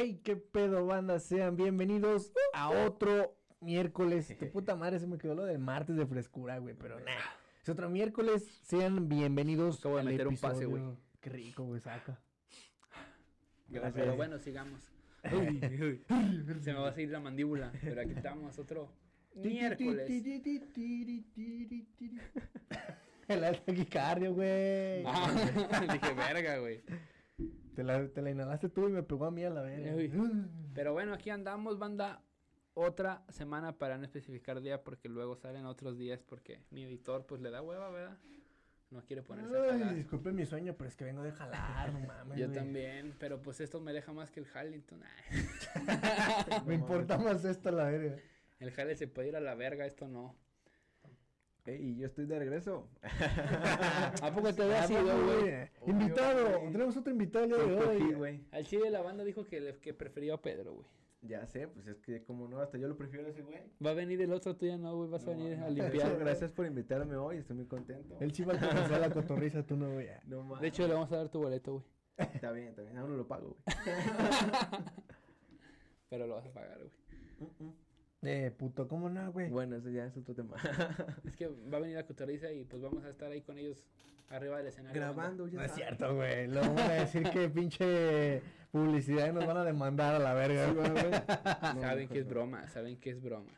Hey, qué pedo, banda. Sean bienvenidos a otro miércoles. Tu puta madre se me quedó lo de martes de frescura, güey, pero nada. Es otro miércoles. Sean bienvenidos. Acabo de meter un pase, güey. Qué rico, güey, saca. Gracias. Pero bueno, sigamos. Uy, uy. Se me va a seguir la mandíbula, pero aquí estamos otro miércoles. El taquicardio, güey. Ah, dije, verga, güey. Te la, te la inhalaste tú y me pegó a mí a la verga. Uy. Pero bueno, aquí andamos, banda. Otra semana para no especificar día porque luego salen otros días porque mi editor pues le da hueva, ¿verdad? No quiere ponerse a Ay, jalar. disculpe mi sueño, pero es que vengo de jalar, no mames. Yo güey. también, pero pues esto me deja más que el Hallington. Me importa más esto, la verga. El Halle se puede ir a la verga, esto no. Ey, yo estoy de regreso. ¿A poco te había Ah, sido, güey. Invitado, tenemos otro invitado el día de hoy. güey. Al chile de la banda dijo que, le- que prefería a Pedro, güey. Ya sé, pues es que como no, hasta yo lo prefiero a ese güey. Va a venir el otro, tú ya no, güey. Vas a venir no, a limpiar. Gracias por invitarme hoy, estoy muy contento. Él sí va a comenzar la cotorriza, tú no, güey. No mames. De hecho, le vamos a dar tu boleto, güey. Está bien, está bien, aún no lo pago, güey. Pero lo vas a pagar, güey. Eh, puto, ¿cómo no, güey? Bueno, ese ya es otro tema. Es que va a venir la cotorriza y pues vamos a estar ahí con ellos arriba del escenario. Grabando, ya No es cierto, güey. Luego van a decir que pinche publicidad y nos van a demandar a la verga, Sí, güey. No, Saben mejor que es no. broma, saben que es broma.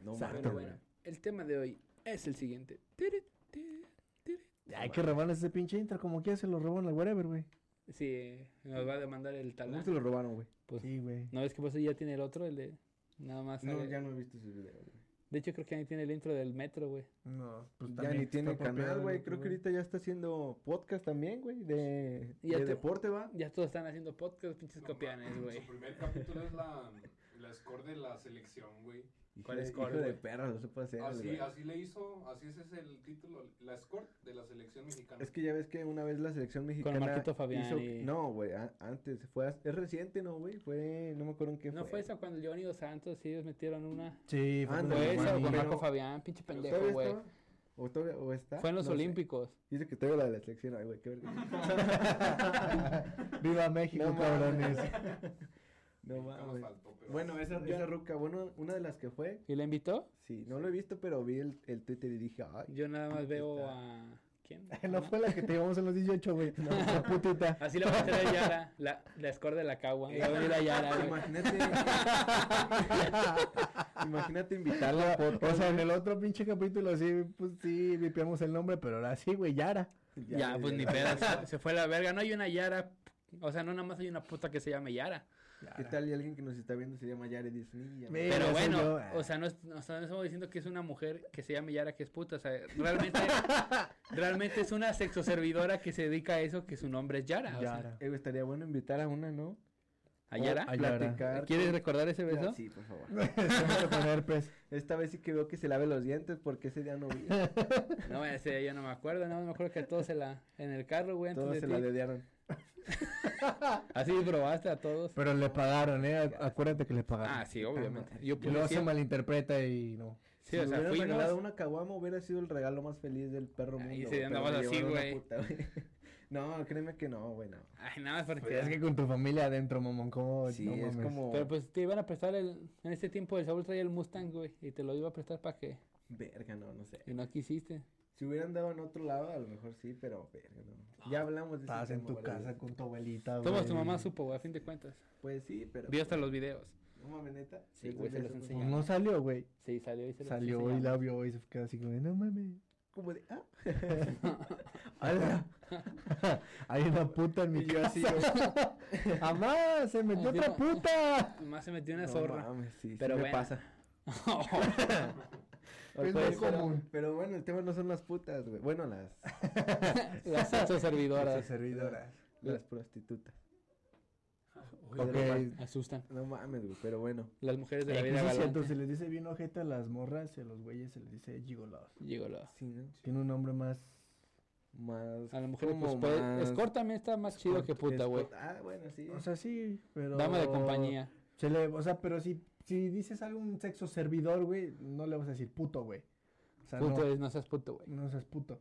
No mames. bueno, el tema de hoy es el siguiente. Tiri, tiri, tiri. Hay que robar ese pinche intro, como que se lo roban al whatever, güey. Sí, nos va a demandar el ¿Cómo talán. se lo robaron, güey? Pues, Sí, güey. ¿No ves que pues ya tiene el otro, el de... Nada más. No, sale- ya no he visto ese video, güey. De hecho, creo que ahí tiene el intro del metro, güey. No, pues ya también ni tiene canal, güey. Creo que ahorita ya está haciendo podcast también, güey, de, Y ya de tú- deporte, va. Ya todos están haciendo podcast, pinches copianes, güey. Su primer capítulo es la, la score de la selección, güey. Hijo ¿Cuál de- es hijo de perra, no se puede hacer, Así, así le hizo, así ese es el título, la score de la selección mexicana. Es que ya ves que una vez la selección mexicana Marquito Fabián hizo- y- No, güey, antes, fue, es reciente, ¿no, güey? Fue, no me acuerdo en qué ¿No fue esa cuando Giovanni Dos Santos y ellos metieron una? Sí, fue con ¿Fue esa con Marco Fabián? Pinche ¿Pero pendejo, güey. ¿O, todavía- o está? Fue en los No sé. Olímpicos. Dice que todavía la de la selección, ay, güey, qué verga. Viva México, No cabrones. no mames. faltó, pero- Bueno, esa, Yo- esa ruca, bueno, una de las que fue, ¿Y la invitó? sí, no lo he visto, pero vi el, el Twitter y dije, ay. Yo nada más veo está. a... ¿Quién? No fue la que te llevamos en los 18, güey. No, la putita. Así la va a traer Yara, la, la score de la cagua. Va a venir la Yara, güey. Imagínate. Imagínate invitarla a podcast. O sea, en el otro pinche capítulo sí, pues sí, vipiamos el nombre, pero ahora sí, güey, Yara. Ya, pues ni pedo, se, se fue la verga. No hay una Yara, o sea, no nada más hay una puta que se llame Yara. ¿Qué tal y alguien que nos está viendo se llama Yare Disney? Pero bueno, yo, o sea, no, es- no, o sea, no estamos diciendo que es una mujer que se llame Yara que es puta, o sea, realmente, realmente es una sexoservidora que se dedica a eso, que su nombre es Yara. o sea, Yara. Eh, estaría bueno invitar a una, ¿no? ¿A Yara? A Yara. Platicar. ¿Quieres con- recordar ese beso? Sí, por favor. Poner, pues. Esta vez sí que veo que se lave los dientes porque ese día no vi. No, ese yo no me acuerdo, no, me acuerdo que todos se la, en el carro, güey, antes Todos de se la dediaron. Así probaste a todos. Pero le pagaron, ¿eh? Acu- Acuérdate que le pagaron. Ah, sí, obviamente. Yo Y luego se malinterpreta y no. sí, si o sea, hubieran fuimos. regalado una caguama hubiera sido el regalo más feliz del perro mundo. sí güey, andabas así, güey. No, créeme que no, güey, no. Ay, nada más porque... Pero es que con tu familia adentro, mamón, ¿cómo? Sí, no es como... Pero pues te iban a prestar el... En ese tiempo el Saúl traía el Mustang, güey, y te lo iba a prestar para qué. Verga, no, no sé. Y no quisiste. Si hubieran dado en otro lado, a lo mejor sí, pero verga, no. Ya hablamos de Estabas en tu casa con tu abuelita, güey. Todos tu mamá supo, güey, a fin de cuentas. Pues sí, pero... Vio hasta los videos. No mames, neta. Sí, güey, se los enseñó. Pues no salió, güey. Sí, salió y se lo Salió y la vio y se quedó así como, de, no mames. Como de, ah. ¡Hala! Hay una puta en mi yo así, casa. ¡Amá! ¡Se metió otra puta! Nomás se metió una No zorra. mames, sí, sí Pero me bueno. pasa. Es Pues, muy pero- común. Pero bueno, el tema no son las putas, güey. Bueno, las... Las sexo servidoras. Las servidoras. Las prostitutas. Uy, Ok. Asustan. No mames, güey, pero bueno. Las mujeres de la vida es cierto, galante. se les dice bien ojete a las morras y a los güeyes se les dice gigolos. Gigolo. Sí, ¿no? Tiene un nombre más... Más... A la mujer, como pues, puede- más- escort también está más chido que puta, güey. Ah, bueno, sí. O sea, sí, pero... Dama de compañía. Se le, o sea, pero si, si dices algo un sexo servidor, güey, no le vas a decir puto, güey. O sea, Puto no, es, no seas puto, güey. no seas puto.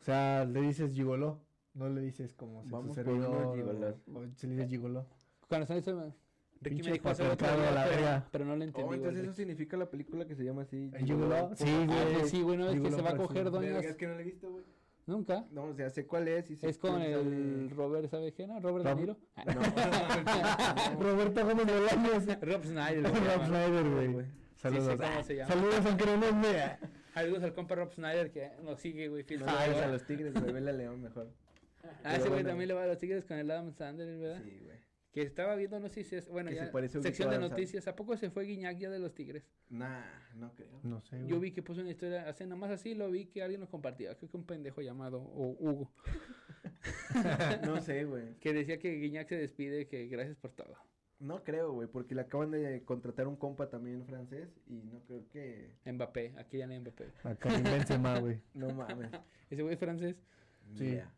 O sea, le dices gigoló, no le dices como sexo Vamos servidor. gigolos. O, o se le dice gigoló. Cuando están diciendo, Ricky Pinche me dijo eso el otro día, a la pero, pero no lo entendí. Oh, güey, entonces eso Ricky. significa la película que se llama así. ¿El Gigolo? Sí, Ah, güey. pues sí, güey, no es que se va a coger doñas. Es que no la he visto, güey. Nunca. No, o sea, sé cuál es y sé Es con el. Robert, ¿sabe qué? No, Robert Rob- De Niro. Ah, No, Roberto Gómez Bolaños. Rob Snyder. Rob. Snyder, güey. Saludos. se llama. Saludos aunque no nos vea. Saludos al compa Rob Snyder que nos sigue, güey. vayas a los tigres, güey. Vele a León mejor. Ah, ese Pero güey bueno. también le va a los Tigres con el Adam Sandler, ¿verdad? Sí, güey. Que estaba viendo, no sé si es, bueno, Que se ya, parece sección de noticias. ¿A poco se fue Guiñac ya de los Tigres? Nah, no creo. No sé, güey. Yo vi que puso una historia, hace nomás así lo vi que alguien lo compartía, creo que un pendejo llamado o Hugo, No sé, güey. que decía que Guiñac se despide, que gracias por todo. No creo, güey, porque le acaban de contratar un compa también francés y no creo que... Mbappé, aquí ya no hay Mbappé. Acá en Benzema, güey. No mames. Ese güey es francés. Sí. Mira,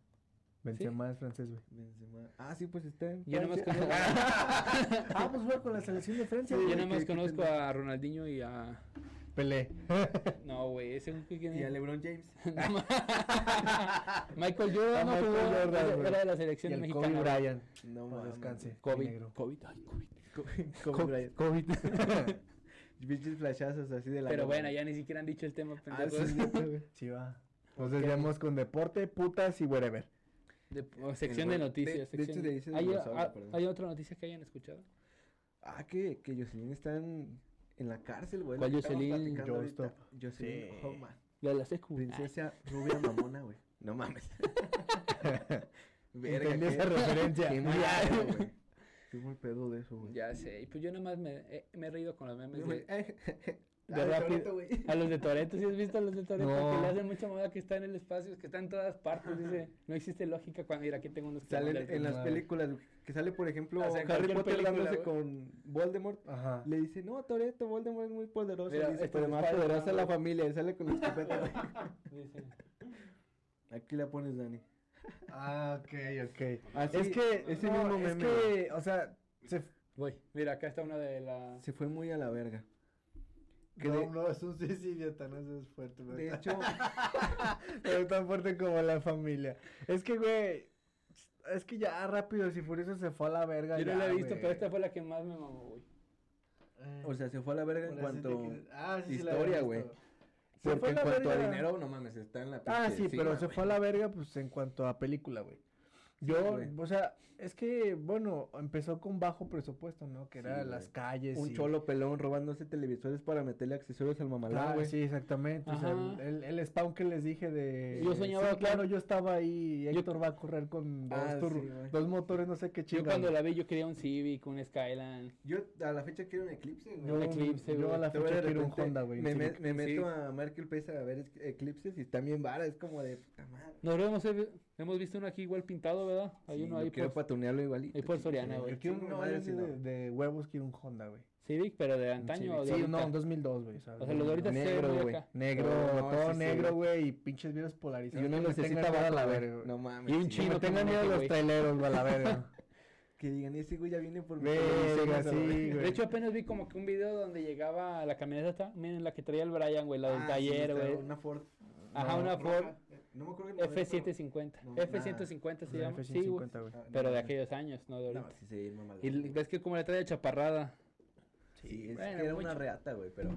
Benzema es francés, güey. Benzema. Ah, sí, pues está en Yo nomás conozco, Ah, pues fue con la selección de Francia, yo güey. nomás conozco a Ronaldinho y a... Pelé. No, güey, ese güey que Y a LeBron James. Michael Jordan no jugó, Jordan, era- güey. de la Y selección el mexicana. Kobe güey. Bryant. No mames. descanse. COVID, negro. COVID, ay, COVID. Kobe Co- Bryant. COVID. Pinches flashazos así de la... Pero bueno, ya ni siquiera han dicho el tema, Ah, pendejos. sí, neta, güey. Sí, va. Nos desviamos con deporte, putas y wherever. De- o sección de de- noticias. de hecho, sección- le dice ¿Hay, perdón. ¿Hay otra noticia que hayan escuchado? Ah, que, que Jocelyn está en, en la cárcel, güey. ¿Cuál Jocelyn? Jocelyn Sí. Hoffman. La de la secu. Princesa rubia mamona, güey. No mames. Verga, Entendí qué- esa referencia. Qué mal pedo, güey. Qué mal pedo de eso, güey. Ya sé, y pues yo nomás me, eh, me he reído con los memes No, de, güey. De Ah, Rappi- Toretto, güey. a los de Toreto, ¿sí has visto a los de Toreto? No. Que le hacen mucha moda que está en el espacio, que está en todas partes, dice, no existe lógica cuando, mira, aquí tengo unos que Salen mandar en las películas, que sale, por ejemplo, O sea, en Harry Potter dándose con Voldemort. Ajá. Le dice, no, Toreto, Voldemort es muy poderoso. Mira, dice, este pero es más poderosa la familia. Y sale con la escopeta. Dice, Aquí la pones, Dani. Ah, ok, ok. Así, es que, ese no, mismo es meme, que, o sea, se... voy, mira, acá está una de la... Se fue muy a la verga. Que no, de- no, es un suicidio, tan eso es fuerte. pero De hecho, es tan fuerte como la familia. Es que, güey, es que ya rápido, si Furioso se fue a la verga. Yo no la he visto, güey. pero esta fue la que más me mamó, güey. Eh, o sea, se fue a la verga en cuanto quieres- Ah, sí, historia, güey. Se Porque en cuanto a dinero, no mames, está en la Ah, sí, pero se fue a la verga, pues en cuanto a película, güey. Yo, o sea, es que, bueno, empezó con bajo presupuesto, ¿no? Que era Sí, las güey. calles. Un y- cholo pelón robándose televisores para meterle accesorios al mamalá, Ah, güey. sí, exactamente. O sea, el, el spawn que les dije de. Yo soñaba Sí, claro, yo estaba ahí. Yo- Héctor va a correr con dos, Ah, tur- sí, güey. dos motores, no sé qué Yo chingado. cuando la vi, yo quería un Civic, un Skyline. Yo a la fecha quiero un Eclipse, güey. Yo, un Eclipse, yo güey. a la fecha quiero un Honda, güey. Me, meto Sí. a Marketplace a ver ec- Eclipses y están bien varas. Es como de puta madre. Nosotros hemos, hemos visto uno aquí igual pintado, ¿verdad? Hay Sí, uno ahí quiero por patunearlo igualito. ahí por Soriana, sí. güey. Yo quiero uno madre, de, de, de huevos, quiero un Honda, güey. Civic, pero de Un antaño o de Sí, no, 2002, güey. ¿sabes? O sea, los de ahorita Negro, güey. Negro, No, todo sí, sí, negro, güey. y pinches vidrios polarizados. Y una que me lucecita tengan miedo a abajo, la güey. verga. No mames. Y un sí. Chino tengan miedo mote, los traileros, güey, a la verga. Que digan, ese güey ya viene por televisión, sí, a la verga". güey. De hecho, apenas vi como que un video donde llegaba a la camioneta, miren la que traía el Brian, güey, la del Ah, sí, taller, güey. Una Ford. Ajá, una. Ford No me acuerdo modelo, F750. No, F150 se La llama. Sí, güey. F-150, güey. pero- Ah, Pero no, de no, aquellos años, no de No, ahorita. sí, sí, mamalón. Y ves que como le trae chaparrada. Sí, es Bueno, que era mucho. una reata, güey, pero...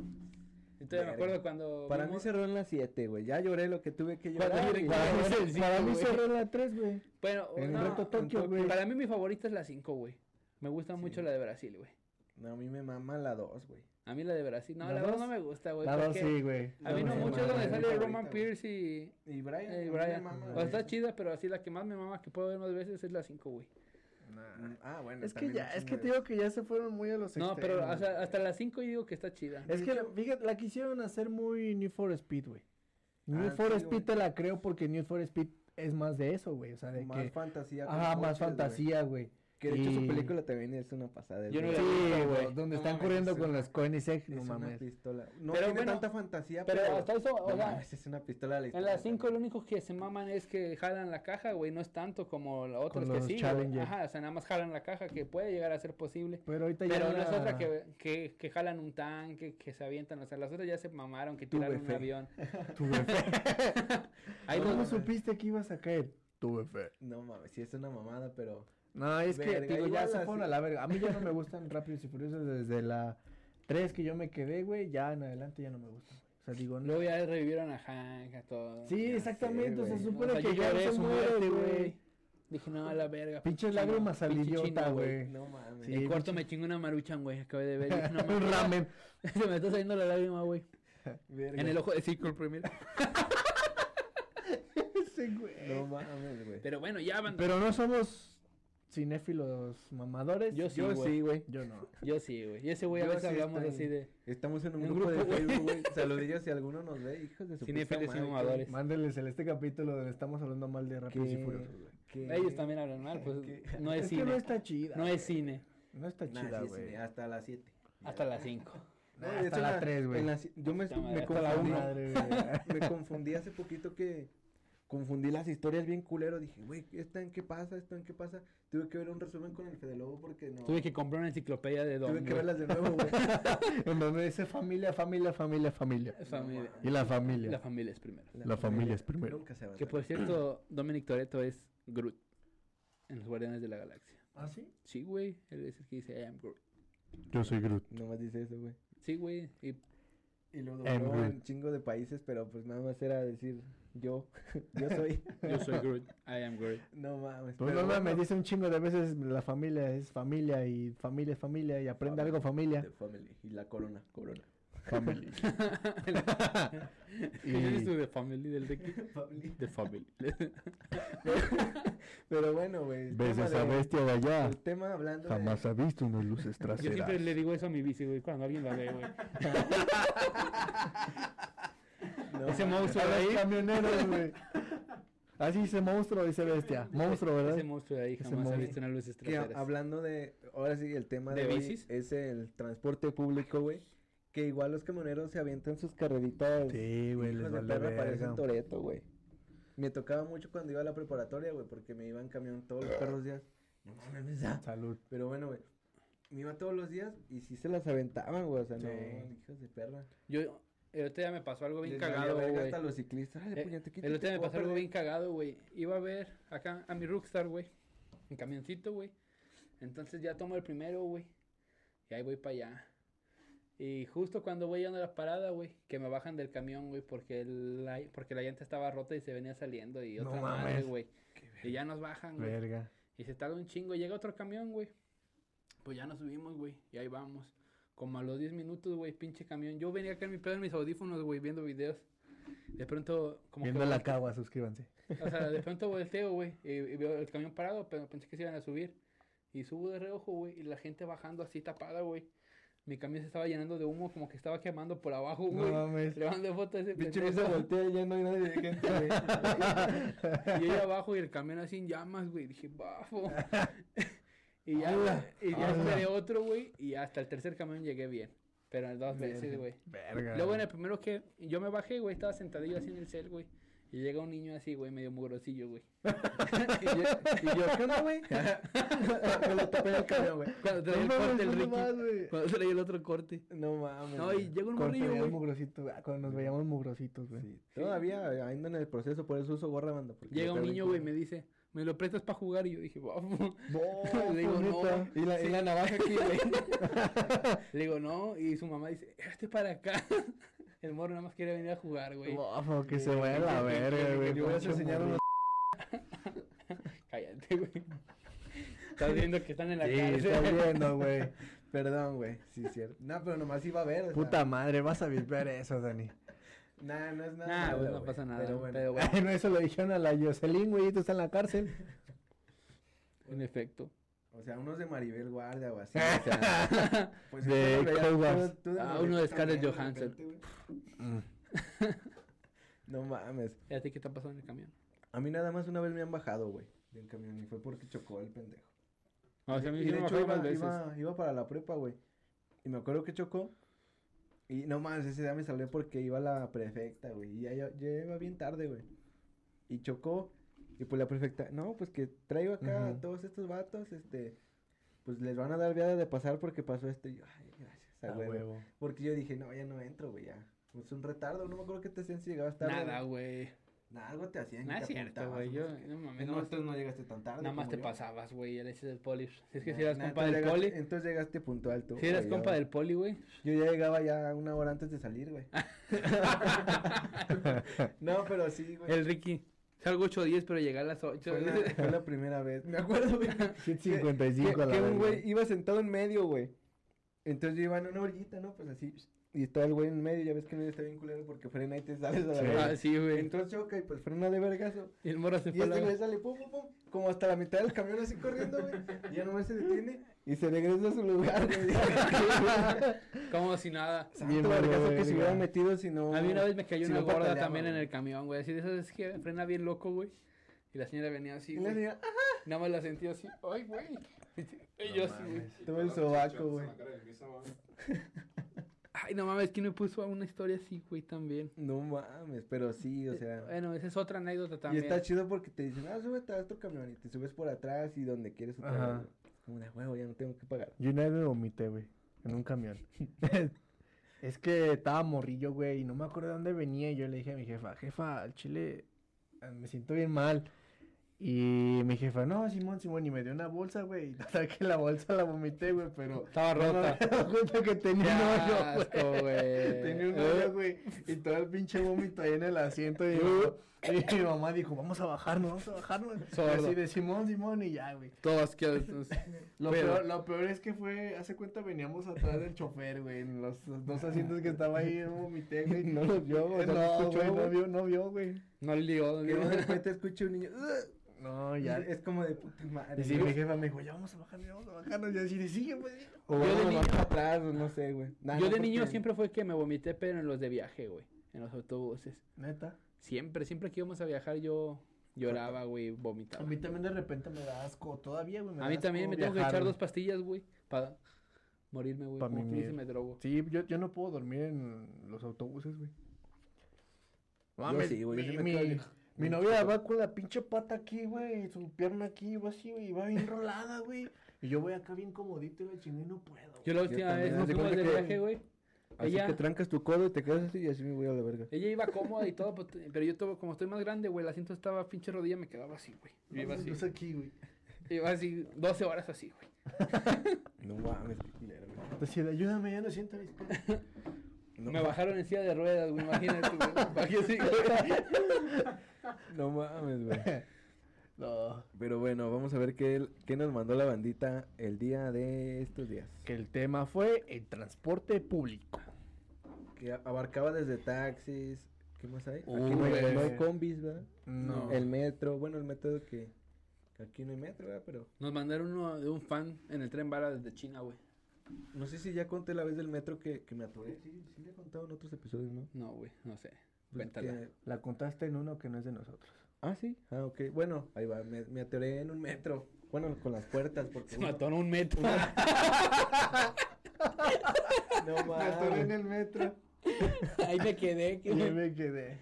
Entonces me acuerdo cuando. Para mí vimos- cerró en las 7, güey. Ya lloré lo que tuve que llorar. Para mí, el para cinco, mí güey. cerró la 3, güey. Bueno, En no, Reto Tokio, Tokio. güey. para mí mi favorita es la 5, güey. Me gusta Sí. mucho la de Brasil, güey. No, a mí me mama la 2, güey. A mí la de Brasil. No, ¿La la, verdad dos? no me gusta, güey. La 2 porque sí, güey. A mí no dos mucho es donde sale favorita, Roman. Pierce y. Y Brian. eh, me Brian. mama, O está chida, pero así la que más me mama que puedo ver más veces es la 5, güey. Mm, Ah, bueno. Es que ya, es que te digo que ya se fueron muy a los No, extremos. pero o sea, hasta la 5 yo digo que está chida. Es que, hecho- fíjate, la quisieron hacer muy Need for Speed, güey. Need Ah, for sí, Speed güey. te la creo porque Need for Speed es más de eso, güey. O sea, de Más que... fantasía. Ajá, más fantasía, güey. Que de hecho su película también es una pasada. es Yo no de- la Sí, güey. Donde No están mames, corriendo es con una- las Koenigsegg, Es no una mames. pistola. No Pero tiene bueno, tanta fantasía, Pero pero... hasta eso, o no sea, mames, es una pistola la en historia. la 5 lo único que se maman es que jalan la caja, güey. No es tanto como la otra Con que los sí. Ajá, o sea, nada más jalan la caja que puede llegar a ser posible. Pero ahorita ya Pero no es otra que, que, que jalan un tanque, que se avientan. O sea, las otras ya se mamaron, que Tuve tiraron un fe. avión. Tuve fe. Ahí ¿Cómo los- supiste que ibas a caer? tuve fe. No mames, sí es una mamada, pero. No, es que, Verga, digo, ya se fueron a la verga. A mí ya no me gustan Rápidos y Furiosos desde la 3 que yo me quedé, güey. Ya en adelante ya no me gustan. güey. O sea, digo, no. Luego ya revivieron a Hank, a todo. Sí, exactamente. sé, o sea, güey. supone O sea, que yo ya lloré se su muere, muerte, güey. Dije, no, a la verga. Pinches lágrimas al idiota, güey. No mames. Sí, En el cuarto pinche- me chingo una maruchan, güey. Acabé de ver. dije, no Un mames, ramen. Se me está saliendo la lágrima, güey. En el ojo de Circle primero. Ese güey. No mames, güey. Pero bueno, ya van. Pero no somos cinéfilos mamadores. Yo sí, Yo güey. sí, güey. Yo no. Yo sí, güey. Y ese güey a Yo veces sí hablamos estoy- así de Estamos en un, Un grupo, grupo, de. Facebook, güey. Saludillos si alguno nos ve, hijos de su Cinéfilos puta y mamadores. Mándenles el este capítulo donde estamos hablando mal de Rápidos y Furiosos, güey. Ellos también hablan mal, pues no es, Es que cine. no está chida. No es cine. No está chida, sí, güey. sí, hasta las 7. Hasta las 5. Nah, hasta la 3, güey. Yo me, me confundí hace poquito que confundí las historias bien culero. Dije, güey, ¿esta en qué pasa? ¿Esto en qué pasa? Tuve que ver un resumen con el Fede Lobo porque no. Tuve que comprar una enciclopedia de Don. tuve que verlas de nuevo, güey. En donde dice familia, familia, familia, familia. Familia. Y la familia. La familia es primero. La familia es primero. Nunca se va a Que por cierto, Dominic Toretto es Groot en los Guardianes de la Galaxia. ¿Ah, sí? Sí, güey. Él es el que dice I am Groot. Yo soy Groot. Nomás dice eso, güey. Sí, güey. Y Y lo dobló en chingo de países, pero pues nada más era decir yo. yo soy. yo soy Groot. I am Groot. no mames. Pues pero no mames, bueno. dice un chingo de veces la familia es familia y familia es familia y aprende algo familia. The family. Y la corona, corona. Family. ¿Qué dices tú de family del de qué? Family. De family. Pero bueno, güey. ¿Ves esa de- bestia de allá? El tema hablando Jamás ha visto unas luces Yo traseras. siempre le digo eso a mi bici, güey, cuando alguien la ve, güey. No, Ese monstruo de ahí. camioneros, güey. Así dice monstruo, dice bestia. Monstruo, ¿verdad? Ese monstruo de ahí Ese jamás ha monstruo. visto unas luces Que a- traseras. hablando de, ahora sí, el tema ¿De de, hoy bicis? es el transporte público, güey. Que igual los camioneros se avientan sus carreritas. Sí, güey, les de vale perra, parecen. Toreto, güey. Me tocaba mucho cuando iba a la preparatoria, güey, porque me iba en camión todos los perros días. No mames, ya. Salud. Pero bueno, güey. Me iba todos los días y sí se las aventaban, güey. O sea, no, Sí. hijos de perra. Yo, el otro día me pasó algo bien Les cagado, güey. Hasta los ciclistas. Ay, Eh, puñete, El otro día me pasó algo bien cagado, güey. Iba a ver acá a mi Rockstar, güey. En camioncito, güey. Entonces ya tomo el primero, güey. Y ahí voy para allá. Y justo cuando voy llegando a la parada, güey, que me bajan del camión, güey, porque la, porque la llanta estaba rota y se venía saliendo y No otra madre, mames. güey. Y ya nos bajan, güey. Verga. Y se tarda un chingo, llega otro camión, güey. Pues ya nos subimos, güey, y ahí vamos. Como a los 10 minutos, güey, pinche camión. Yo venía acá en mi pedo en mis audífonos, güey, viendo videos. De pronto, como Viendo que la cagua, suscríbanse. O sea, de pronto volteo, güey, y, y veo el camión parado, pero pensé que se iban a subir. Y subo de reojo, güey, y la gente bajando así tapada, güey. Mi camión se estaba llenando de humo, como que estaba quemando por abajo, No güey. mames. Le mando fotos a ese Pinche pendejo. se voltea y ya no hay nadie de gente, güey. Y ella abajo y el camión así en llamas, güey. Dije, bafo. y ya, Ala, y ya ala. esperé otro, güey. Y hasta el tercer camión llegué bien. Pero en dos veces, güey. Verga. Luego en el primero que yo me bajé, güey, estaba sentadillo así en el cel, güey. Y llega un niño así, güey, medio mugrosillo, güey. y, yo, y yo, ¿qué onda, güey? Me lo tapé en el camión, güey. Cuando No traía el mames, corte el no Ricky. más. Cuando traía el otro corte. No mames. No, y llega un morrillo, güey. mugrosito, ah, cuando nos veíamos mugrositos, güey. Sí, Todavía ando en el proceso, por eso uso gorra banda. Llega un niño, güey, me dice, ¿me lo prestas para jugar? Y yo dije. No, Le digo, no. neta. Y la, y la navaja aquí, güey. Le digo, no. Y su mamá dice, este para acá. El morro nada más quiere venir a jugar, güey. Bofo, que se Sí, vaya a la verga, güey. Yo voy a enseñar unos... Cállate, güey. Estás viendo que están en la Sí, cárcel. estoy viendo, güey. Perdón, güey. Sí, cierto. No, pero nomás iba a ver. o sea, Puta madre, vas a ver eso, Dani. Nah, no es nada. Nah, malo, güey, no pasa nada. Pero Pero bueno. bueno, Ay, no, eso lo dijeron a la Jocelyn, güey, y tú estás en la cárcel. en efecto. O sea, unos de Maribel Guardia o así. O sea, pues De de Ah, uno de Scarlett Johansson. No mames. ¿Y a ti qué te ha pasado en el camión? A mí nada más una vez me han bajado, güey, de un camión y fue porque chocó el pendejo. O sea, a mí y sí de me hecho iba, veces. iba, iba para la prepa, güey. Y me acuerdo que chocó. Y no más, ese día me salvé porque iba la prefecta, güey. Y ya, ya, ya iba bien tarde, güey. Y chocó. Y pues la prefecta, no, pues que traigo acá a todos estos vatos, este, pues les van a dar vía de pasar porque pasó esto. Y yo, ay, gracias, a A huevo. huevo. Porque yo dije, no, ya no entro, güey, ya. Es un retardo, no me acuerdo qué te hacían si llegabas tarde. Nada, güey. Nah, algo te hacían. No es cierto, güey. Yo, no no nosotros no llegaste tan tarde. nada más te yo. pasabas, güey. Eres del poli. Es que Nah, si eras nah, compa del llegaste- poli. Entonces llegaste puntual tú. Si eras compa yo- del poli, güey. Yo ya llegaba ya una hora antes de salir, güey. no, pero sí, güey. El Ricky. Salgo 8 o 10, pero llegué a las 8. Fue la, fue la primera vez. Me acuerdo, güey. 7.55 que, a la que un güey iba sentado en medio, güey. Entonces yo iba en una orillita, ¿no? Pues así. Y estaba el güey en medio, ya ves que en medio está bien culero porque frena y te sales a la Sí. verga. Ah, sí, güey. Entonces choca y pues frena de vergazo. Y el morro se Y este la... güey sale pum, pum, pum, como hasta la mitad del camión así corriendo, güey. Y ya nomás se detiene y se regresa a su lugar, güey. Como si nada. Bien Santo vergazo que se hubiera metido si no. A mí una vez me cayó si una no gorda también en el camión, güey. Así de esas veces que frena bien loco, güey. Y la señora venía así, Y güey. decía, "Ah, Nada más la sentía así. Ay, güey. Y yo así, güey. Todo el sobaco, güey. Ay, no mames, ¿quién me puso a una historia así, güey, también? No mames, pero sí, o sea. Bueno, esa es otra anécdota Y también. está chido porque te dicen, ah, súbete a otro camión y te subes por atrás y donde quieres otra Ajá. vez. Como de huevo, ya no tengo que pagar. Yo una vez me vomité, güey, en un camión. es que estaba morrillo, güey, y no me acuerdo de dónde venía. Y yo le dije a mi jefa, jefa, al chile eh, me siento bien mal. Y mi jefa, no, Simón, Simón, y me dio una bolsa, güey. Y total que la bolsa la vomité, güey, pero. Estaba no me rota. había dado cuenta que tenía un hoyo, güey. güey. Tenía un hoyo, güey. Y todo el pinche vómito ahí en el asiento. Y, y mi mamá dijo, vamos a bajarnos, vamos a bajarnos. Sordo. así de Simón, Simón, y ya, güey. Todo asqueroso. Lo, Pero- peor, lo peor es que fue, hace cuenta veníamos atrás del chofer, güey, en los dos asientos que estaba ahí, yo vomité, güey. No lo vio, Eh, sea, no no, escuchó, güey, no güey. vio, no vio, güey. No le dio. Que de repente escucha un niño. No, y ya. Es como de puta madre. Y sí, ¿no? mi jefa me dijo, ya vamos a bajarnos, ya vamos a bajarnos. Y así de, sigue, pues. sigue". O Yo de niño- para atrás, o no sé, güey. Nah, Yo no, de niño porque- siempre fue que me vomité, pero en los de viaje, güey. En los autobuses. Neta. Siempre, siempre que íbamos a viajar yo lloraba, güey, A vomitaba. mí también de repente me da asco, todavía, güey. me A mí también me tengo que echar dos pastillas, güey, para morirme, güey. Pa' Como quien mimir. dice, me drogo. Sí, yo, yo no puedo dormir en los autobuses, güey. Mames, sí, güey, yo sí mi, mi- mi novia va con la pinche pata aquí, güey, y su pierna aquí, va así, güey, y va bien rolada, güey. Y yo voy acá bien comodito y la chingue y no puedo. Yo la última vez nos de fuimos viaje, güey. Así Ella- que trancas tu codo y te quedas así y así me voy a la verga. Ella iba cómoda y todo, pues, pero yo todo, como estoy más grande, güey, el asiento estaba pinche rodilla, me quedaba así, güey. Yo iba así, aquí, güey. iba así 12 horas así, güey. No mames, qué culero, güey. Decía, ayúdame, ya no siento mis. No, Me bajaron en silla de ruedas, güey, imagínate, güey. ¿Para qué sí, güey? No mames, güey. No. Pero bueno, vamos a ver qué, qué nos mandó la bandita el día de estos días. Que el tema fue el transporte público. Que abarcaba desde taxis. ¿Qué más hay? Aquí no hay, no hay combis, ¿verdad? No. El metro. Bueno, el metro que, que aquí no hay metro, ¿verdad? Pero Nos mandaron uno de un fan en el tren bala desde China, güey. no sé si ya conté la vez del metro que, que me atoré. Sí, sí le he contado en otros episodios, ¿no? No, güey, no sé. Cuéntala. La contaste en uno que no es de nosotros. Ah, sí. Ah, ok. Bueno, ahí va. Me, me atoré en un metro. Bueno, con las puertas. Porque Se mató en un metro. No Me atoré en mames. el metro. Ahí me quedé. que- ahí me quedé.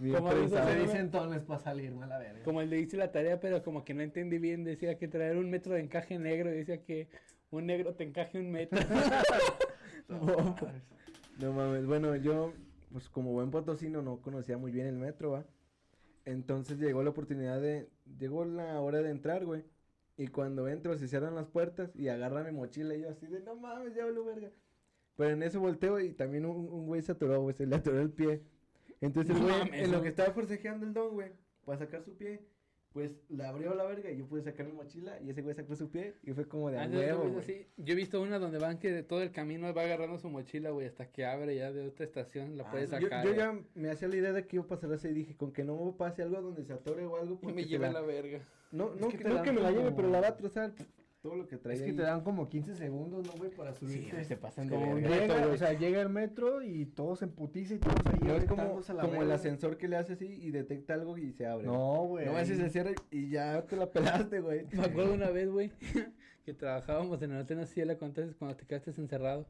Se ¿Sabe? dicen tones para salirme a la verga. Como el de hice la tarea, pero como que no entendí bien. Decía que traer un metro de encaje negro. y Decía que un negro te encaje un metro. No mames, bueno, yo, pues como buen potosino, no conocía muy bien el metro, ¿va? Entonces llegó la oportunidad de, llegó la hora de entrar, güey. Y cuando entro se cierran las puertas y agarra mi mochila y yo así de, no mames, ya valió verga. Pero en eso volteo y también un, un güey se atoró, güey, se le atoró el pie. Entonces No güey, mames, en lo que estaba forcejeando el don, güey, para sacar su pie, pues le abrió la verga y yo pude sacar mi mochila y ese güey sacó su pie y fue como de a Ah, yo- huevo, yo-. Yo he visto una donde van que de todo el camino va agarrando su mochila, güey, hasta que abre ya de otra estación, la Ah, puede sacar. Yo, ya me hacía la idea de que iba a pasar así y dije, con que no me pase algo donde se atore o algo. Y porque me se lleva la- la verga. No, no, que que, no que me la lleve, pero la va a trozar todo lo que trae Es que ahí. te dan como 15 segundos, ¿no, güey? Para subirte. güey, se pasan de verga. llega, Reto, güey. o sea, llega el metro y todos se emputiza y todos ahí No es como, aventándose a la como el ascensor que le hace así y detecta algo y se abre. No, güey. No, ese se cierra y ya te la pelaste, güey. Me acuerdo una vez, güey, que trabajábamos en el hotel así, la contaste cuando te quedaste encerrado.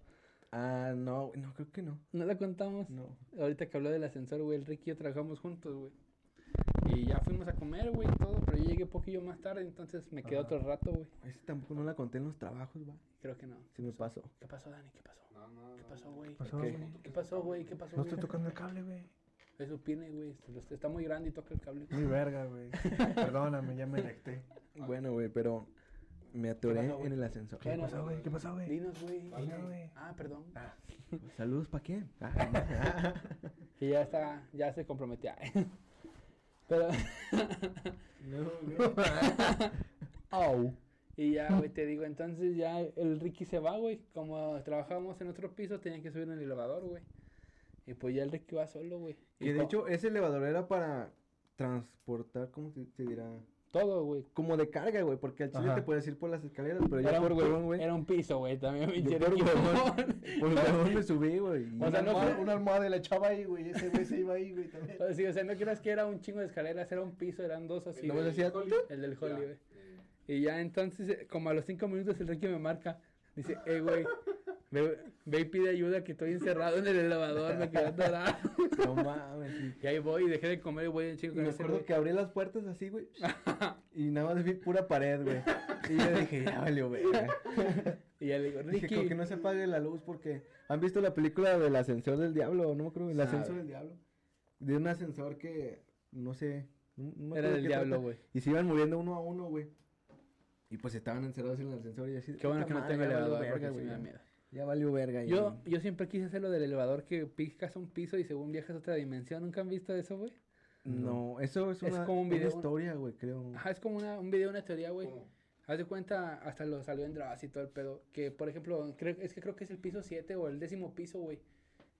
Ah, no, güey, no, creo que no. ¿No la contamos? No. Ahorita que habló del ascensor, güey, el Ricky y yo trabajamos juntos, güey. Y ya fuimos a comer, güey, todo, yo llegué poquillo más tarde, entonces me quedé otro rato, güey. Ese tampoco no la conté en los trabajos, va. Creo que no. Sí me pasó. ¿Qué pasó, Dani? ¿Qué pasó? No, no, ¿Qué pasó, güey? Pasó, Ok. güey. ¿Qué pasó, güey? ¿Qué pasó, No estoy tocando el cable, güey. Es su pine, güey. este- Está muy grande y toca el cable. Muy verga, güey. Perdóname, ya me erecté. Bueno, güey, pero me atoré pasó, en el ascensor. ¿Qué pasó, güey? ¿Qué pasó, güey? Dinos, güey. Dinos, güey. Ah, perdón. Saludos, ¿para quién? Ah, Y ya está, ya se comprometió. Pero, Au. y ya, güey, te digo, entonces ya el Ricky se va, güey. Como trabajábamos en otro piso, tenían que subir en el elevador, güey. Y pues ya el Ricky va solo, güey. Y que de hecho, ese elevador era para transportar, ¿cómo se, se dirá? Todo, güey. Como de carga, güey, porque al chile Ajá. te puedes ir por las escaleras, pero yo Era por un, huevón, güey. era un piso, güey, también. Yo pinche por huevón. Por huevón me subí, güey. O sea, no una, almohada, creo- una almohada y la echaba ahí, güey. Ese güey se iba ahí, güey, también. Sí, o sea, no creas que era un chingo de escaleras, era un piso, eran dos así. Nomás güey. hacía El del Holly, güey. eh, Y ya entonces, eh, como a los cinco minutos, el Ricky me marca. Dice, eh, güey, ve, ve y pide ayuda que estoy encerrado en el elevador, me quedé atorado. No mames. sí. y ahí voy y dejé de comer y voy en chingo Y me acuerdo güey. que abrí las puertas así, güey. y nada más vi pura pared, güey. Y yo dije, ya valió, güey. Y ya le digo, Dije, Ricky. como que no se apague la luz porque... ¿Han visto la película del ascensor del diablo? No me acuerdo. El Sabe. ascensor del diablo. De un ascensor que, no sé... no- no me Era del diablo, güey. Y se iban muriendo uno a uno, güey. Y pues estaban encerrados en el ascensor y así. Qué bueno que no tengo elevador, verga, porque güey, me da miedo. Ya valió verga. Yo, yo siempre quise hacer lo del elevador que picas un piso y según viajas a otra dimensión. ¿Nunca han visto eso, güey? No, eso es Es una, como un una video- historia, güey, creo. Ajá, es como una, un video, una teoría, güey. Haz de cuenta, hasta lo salió en Dross y todo el pedo. Que, por ejemplo, creo, es que creo que es el piso 7 o el décimo piso, güey.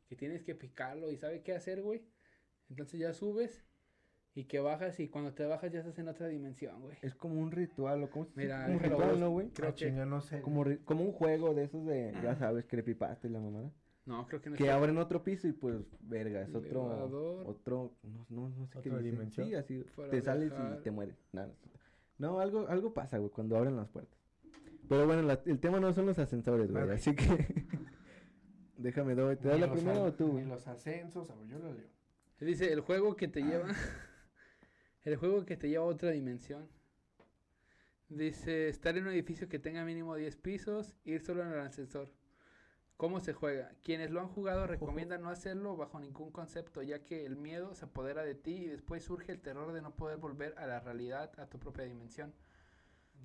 Que tienes que picarlo y sabe qué hacer, güey. Entonces ya subes y que bajas y cuando te bajas ya estás en otra dimensión, güey. Es como un ritual, ¿o cómo se Mira, Como un ritual. ¿no, güey? Creo Ah, que- chinga, no sé. Como, como un juego de esos de, ya sabes, creepypasta y la mamada. No, creo que no Que está- abren otro piso y pues, verga, es otro, Elevador. otro, no, no, no sé qué dimensión. Sí, así, Para te sales y te mueres. Nada. No, algo, algo pasa, güey, cuando abren las puertas. Pero bueno, la- el tema no son los ascensores, güey, Ok. así que... Déjame, doy. ¿te das la primera a- o tú, Ni los ascensos, a ver, yo lo leo. Dice, el juego que te lleva... el juego que te lleva a otra dimensión. Dice, estar en un edificio que tenga mínimo 10 pisos, ir solo en el ascensor. ¿Cómo se juega? Quienes lo han jugado recomiendan no hacerlo bajo ningún concepto, ya que el miedo se apodera de ti y después surge el terror de no poder volver a la realidad, a tu propia dimensión.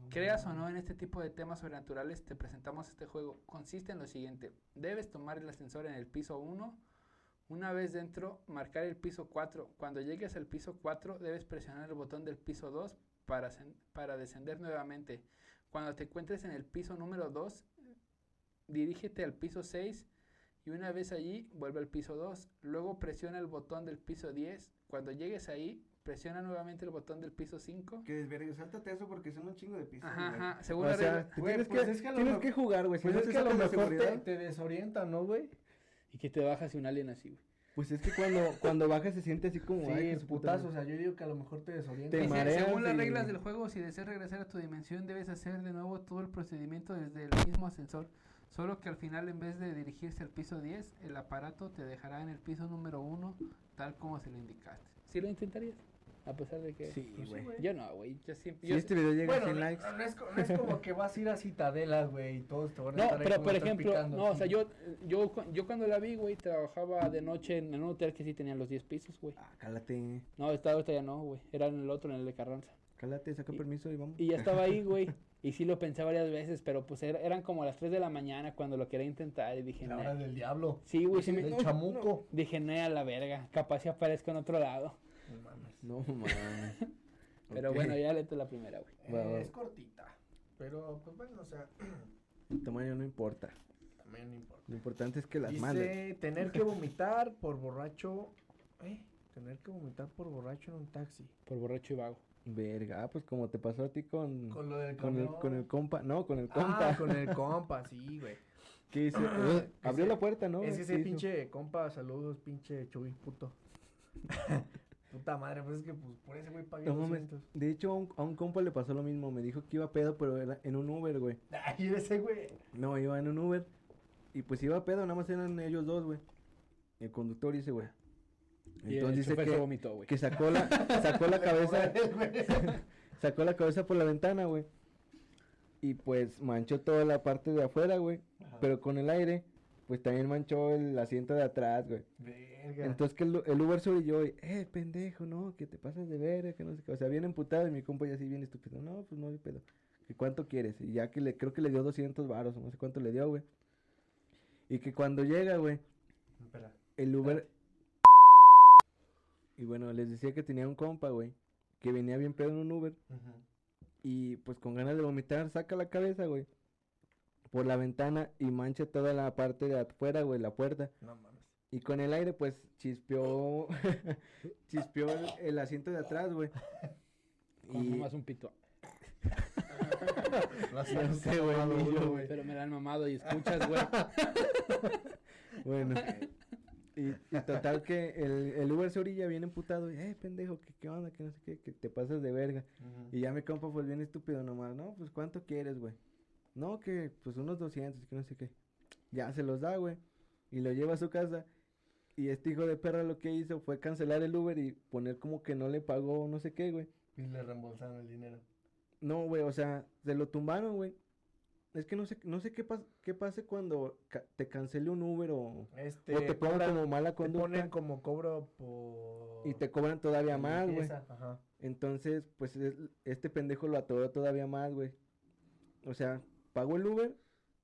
Creas o no en este tipo de temas sobrenaturales, te presentamos este juego. Consiste en lo siguiente. Debes tomar el ascensor en el piso 1. Una vez dentro, marcar el piso 4. Cuando llegues al piso 4, debes presionar el botón del piso 2 para, para descender nuevamente. Cuando te encuentres en el piso número 2, dirígete al piso 6 y una vez allí, vuelve al piso 2. Luego presiona el botón del piso 10. Cuando llegues ahí, presiona nuevamente el botón del piso 5. Que desvergue, sáltate eso porque son un chingo de pisos. Ajá, ajá. Según O sea, regla- Güey, tienes, pues que, es que tienes que jugar, güey. Si Pues no es te que a lo mejor te, te desorienta, ¿no, güey? Y que te bajas y un alien así, güey. Pues es que cuando, cuando bajas se siente así como... Sí, putazo. O sea, yo digo que a lo mejor te desorienta. Te mareas según las y- reglas del juego, si deseas regresar a tu dimensión, debes hacer de nuevo todo el procedimiento desde el mismo ascensor. Solo que al final, en vez de dirigirse al piso 10, el aparato te dejará en el piso número 1, tal como se lo indicaste. ¿Sí lo intentarías? A pesar de que... Sí, Pues sí, güey. Yo no, güey. Yo siempre... Si yo- este video llega a Bueno, 100 no, likes... no es, no es como que vas a ir a Citadela, güey, y todos te van a No, estar ahí pero como por ejemplo, picando, no, o sea, yo, yo, yo cuando la vi, güey, trabajaba de noche en, en un hotel que sí tenía los 10 pisos, güey. Ah, cálate, No, esta ahorita ya no, güey. Era en el otro, en el de Carranza. cálate, saca Y- permiso y vamos. Y ya estaba ahí, güey. Y sí lo pensé varias veces, pero pues era- eran como las 3 de la mañana cuando lo quería intentar y dije, La hora del diablo. Sí, güey, sí me... Chamuco. Dije, no, a la verga. Capaz si aparezco en otro lado. No mames. Pero bueno, ya leete la primera, güey. Eh, es cortita. Pero, pues bueno, o sea, El tamaño no importa. también no importa. Lo importante es que las Dice, tener que vomitar por borracho. Eh, tener que vomitar por borracho en un taxi. Por borracho y vago. Verga, ah, pues como te pasó a ti con... Con lo del Con el, con el compa, no, con el Ah, compa. con el compa, sí, güey. que hizo? Ah, Eh, abrió la puerta, ¿no? Es ¿Qué ese hizo? pinche compa, saludos, pinche Chuy, puto. Puta madre, pues es que pues por ese güey pagué No mames. 200. De hecho, a un, a un compa le pasó lo mismo. Me dijo que iba pedo, pero era en un Uber, güey. Ay, ese güey. No, iba en un Uber. Y pues iba pedo, nada más eran ellos dos, güey. El conductor y ese güey. Y Entonces el dice que, vomitó, güey. que sacó la, sacó la cabeza, sacó la cabeza por la ventana, güey. Y pues manchó toda la parte de afuera, güey. Ajá. Pero con el aire pues también manchó el asiento de atrás, güey. Verga. Entonces que el, el Uber orilló y, eh, pendejo, no, que te pasas de verga, que no sé qué. O sea, bien emputado y mi compa ya así bien estúpido. No, pues no hay pedo. ¿Que cuánto quieres? Y ya que le, creo que le dio 200 varos, o no sé cuánto le dio, güey. Y que cuando llega, güey, el Uber... Y bueno, les decía que tenía un compa, güey, que venía bien pedo en un Uber. Y pues con ganas de vomitar, saca la cabeza, güey. Por la ventana y mancha toda la parte de afuera, güey, la puerta. No mames. Y con el aire, pues, chispeó, chispeó el, el asiento de atrás, güey. Con Y, nomás un pito. No sé, güey. Pero me la han mamado y escuchas, güey. bueno, y, y total que el, el Uber se orilla bien emputado. Y, eh, pendejo, ¿qué, qué onda? Que no sé qué, que te pasas de verga. Y ya mi compa fue bien estúpido nomás, ¿no? Pues, ¿cuánto quieres, güey? No, que, pues, unos 200, que no sé qué. Ya se los da, güey. Y lo lleva a su casa. Y este hijo de perra lo que hizo fue cancelar el Uber y poner como que no le pagó no sé qué, güey. Y le reembolsaron el dinero. No, güey, o sea, se lo tumbaron, güey. Es que no sé, no sé qué, pas qué pase cuando ca- te cancele un Uber o, Este, o te pongan cobran- como mala te conducta ponen como cobro por... y te cobran todavía más, güey. Entonces, pues es- este pendejo lo atoró todavía más, güey. O sea, pagó el Uber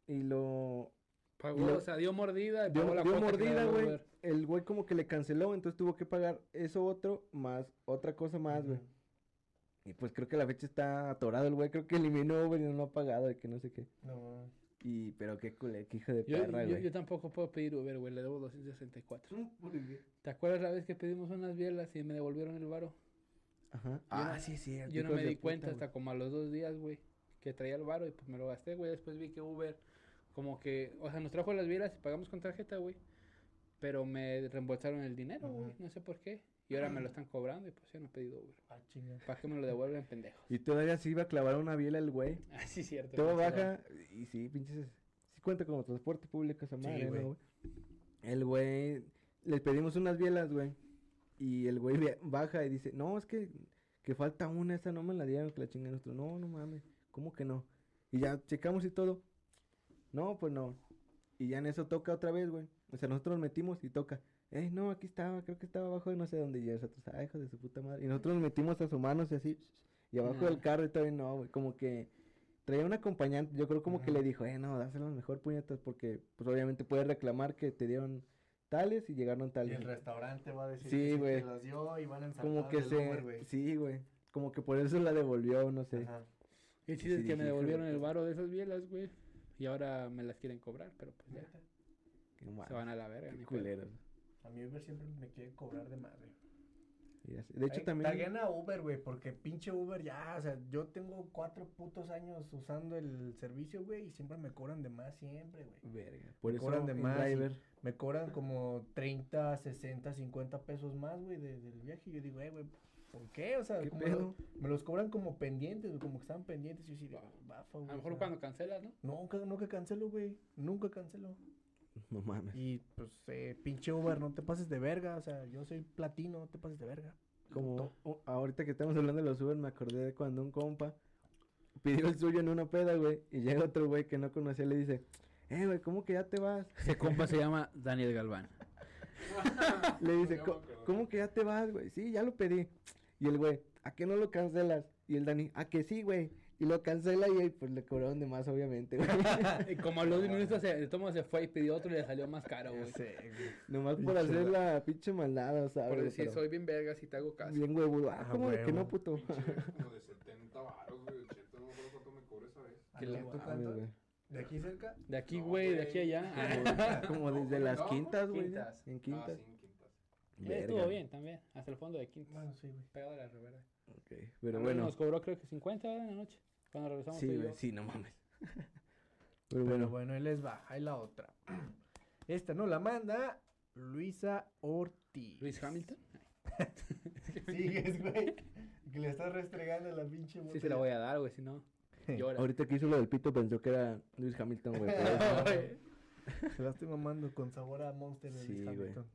y lo Pagó, lo- o sea, dio mordida y dio, pagó la dio mordida, güey. El güey como que le canceló, entonces tuvo que pagar eso otro más otra cosa más, güey. Y pues creo que la fecha está atorado el güey, creo que eliminó Uber y no lo ha pagado, de que no sé qué. No. Y, pero qué culé, qué hijo de Yo, perra, yo, güey. yo tampoco puedo pedir Uber, güey. Le debo 264. ¿Te acuerdas la vez que pedimos unas bielas y me devolvieron el varo? Ajá. Yo Ah, no- sí, sí. Yo no me di cuenta hasta como a los dos días, güey, que traía el varo y pues me lo gasté, güey. Después vi que Uber, como que, o sea, nos trajo las bielas y pagamos con tarjeta, güey. Pero me reembolsaron el dinero, güey. No sé por qué. Y ahora me lo están cobrando y pues ya no he pedido Uber. Ah, chinga. ¿Para qué me lo devuelven, pendejos? Y todavía se iba a clavar una biela el güey. Ah, sí, cierto. Todo baja. Y sí, pinches. Sí cuenta como transporte público esa Sí, madre, ¿no, güey. güey? El güey. Le pedimos unas bielas, güey. Y el güey baja y dice: No, es que, que falta una, esa no me la dieron, que la chinga nuestro. No, no mames. ¿Cómo que no? Y ya checamos y todo. No, pues no. Y ya en eso toca otra vez, güey. O sea, nosotros nos metimos y toca. Eh, no, aquí estaba, creo que estaba abajo de no sé dónde. Y nosotros, ah, hijo de su puta madre. Y nosotros nos metimos a asomarnos y así. Y abajo del carro y todavía no, güey. Como que traía un acompañante. Yo creo como que le dijo, eh, no, dáselo mejor puñetas. Porque, pues obviamente puedes reclamar que te dieron tales y llegaron Y tales. el restaurante va a decir Sí, que sí te las dio y van a ensartar Como que se. Güey. sí, güey. Como que por eso la devolvió, no sé. Ajá. Y el chiste es Sí, que dije, me devolvieron el varo de esas bielas, güey. Y ahora me las quieren cobrar, pero pues ya. Qué Se van a la verga. Qué culeros. A mí Uber siempre me quiere cobrar de madre. De hecho, Ay, también. Taguen a Uber, güey, porque pinche Uber ya, o sea, yo tengo cuatro putos años usando el servicio, güey, y siempre me cobran de más, siempre, güey. Verga. Por Me eso cobran de más. Me cobran como 30, 60, 50 pesos más, güey, de- del viaje. Y yo digo, eh, güey, ¿por qué? O sea, ¿Qué como pedo? lo- me los cobran como pendientes, güey, como que estaban pendientes. Y yo sí, digo, bafa, güey. A lo o mejor sea, cuando cancelas, ¿no? Nunca, nunca cancelo, güey. Nunca cancelo. No mames. Y pues, eh, pinche Uber, no te pases de verga. O sea, yo soy platino, no te pases de verga. Como ahorita que estamos hablando de los Uber, me acordé de cuando un compa pidió el suyo en una peda, güey, y llega otro güey que no conocía y le dice, eh, güey, ¿cómo que ya te vas? Ese compa se llama Daniel Galván. Le dice, Ya me "Co- acordé. ¿cómo que ya te vas, güey? Sí, ya lo pedí. Y el güey, ¿a qué no lo cancelas? Y el Dani, ¿a que sí, güey? Y lo cancela y pues le cobraron de más, obviamente, güey. Y como a los 10 minutos se, el tomo se fue y pidió otro y le salió más caro, güey. sé, güey. Nomás por Pinche hacer güey. la pinche maldad, ¿sabes? Por decir, Pero soy bien vergas y te hago caso. Bien huevudo. Ah, Ah, ¿cómo de que no, puto? Pinche, como de 70 varos, güey, 80, no me acuerdo cuánto me cobró esa vez. Que ¿Tú la- cuánto? Mames, güey. ¿De aquí cerca? De aquí, No, güey, de aquí a allá. Ah, Como No, desde güey, las no. quintas, güey. Quintas. En Ah, quintas. sí, en quintas. eh, estuvo Verga. bien también. Hasta el fondo de quinto. Bueno, sí, güey. Pegado de la revera. Ok, Pero Ah, bueno. Nos cobró creo que 50 en la noche. Cuando regresamos Sí, güey, sí, no mames. Pero Pero bueno, bueno, ahí les va. Ahí la otra. Esta no la manda Luisa Ortiz. Luis Hamilton. Sigues, güey. Que le estás restregando la pinche Sí, botella. se la voy a dar, güey, si no. Llora. ahorita que hizo lo del pito pensó que era Luis Hamilton, güey. Se la estoy mamando con sabor a Monster. de Sí, Luis güey. Hamilton.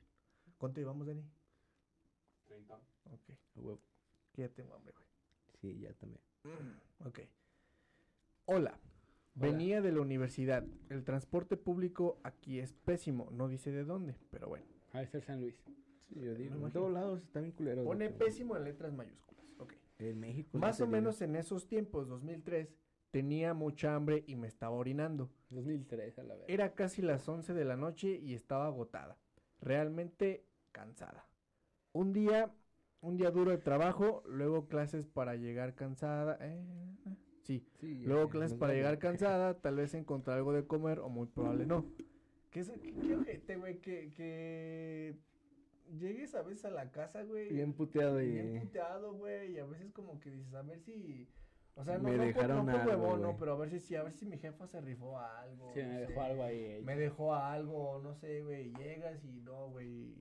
¿Cuánto llevamos, Dani? 30. Ok. A huevo. Que ya tengo hambre, güey. Sí, ya también. Ok. Hola. Venía de la universidad. El transporte público aquí es pésimo. No dice de dónde, pero bueno. A ver, ser San Luis. Sí, yo digo, en todos lados está bien culero. Pone pésimo en letras mayúsculas. Ok. En México. Más o menos en esos tiempos, 2003, tenía mucha hambre y me estaba orinando. 2003, a la vez. Era casi las 11 de la noche y estaba agotada. Realmente cansada. Un día, un día duro de trabajo, luego clases para llegar cansada. eh, eh, sí, Sí, luego clases para llegar cansada, tal vez encontrar algo de comer o muy probable no. ¿Qué es qué, ojete, güey? Que, que llegues a veces a la casa, güey. Bien puteado y. bien puteado, güey, y a veces como que dices, a ver si... O sea, no, Me no, dejaron no por algo, huevón, no, pero a ver si, sí, a ver si mi jefa se rifó algo. Sí, no me sé. dejó algo ahí. Me dejó algo, no sé, güey, llegas y no, güey.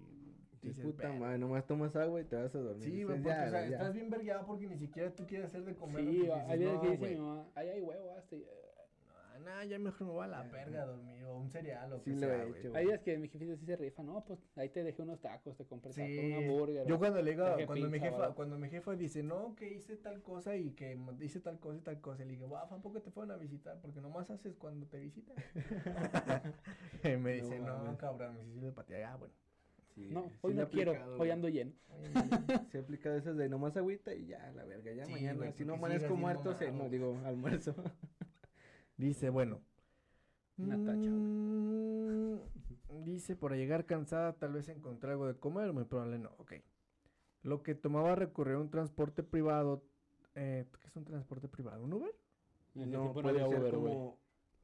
Dices, puta madre, nomás tomas agua y te vas a dormir. Sí, güey, porque, "Ya, o sea, ya". estás bien vergueado porque ni siquiera tú quieres hacer de comer. Sí, hay que "No, dice mamá, ahí hay huevo, hasta. no, nah, ya mejor me voy a la verga a dormir, o un cereal, o Sí que lo sea, he hecho, Hay días que mi jefita sí se rifa, no, pues ahí te dejé unos tacos, te compré tacos, Sí, una hamburger. Yo cuando le digo, cuando mi jefa, cuando mi jefa dice, no, que hice tal cosa y que hice tal cosa y tal cosa, le digo, wow, tampoco te fueron a visitar, porque nomás haces cuando te visitan. Me dice, No no, cabrón, me hiciste de patear, ah, bueno. Sí, No, hoy no quiero, aplicado, hoy ando lleno. Se ha aplicado esas de nomás agüita y ya, la verga, ya Sí, mañana. güey, si no amanezco muerto, se, no digo, almuerzo. Dice, bueno. Una tacha, güey. mm, Dice, para llegar cansada, tal vez encontrar algo de comer, muy probable no. Ok. Lo que tomaba recurrir a un transporte privado. Eh, ¿Qué es un transporte privado? ¿Un Uber? En no, puede ser Uber, güey. como,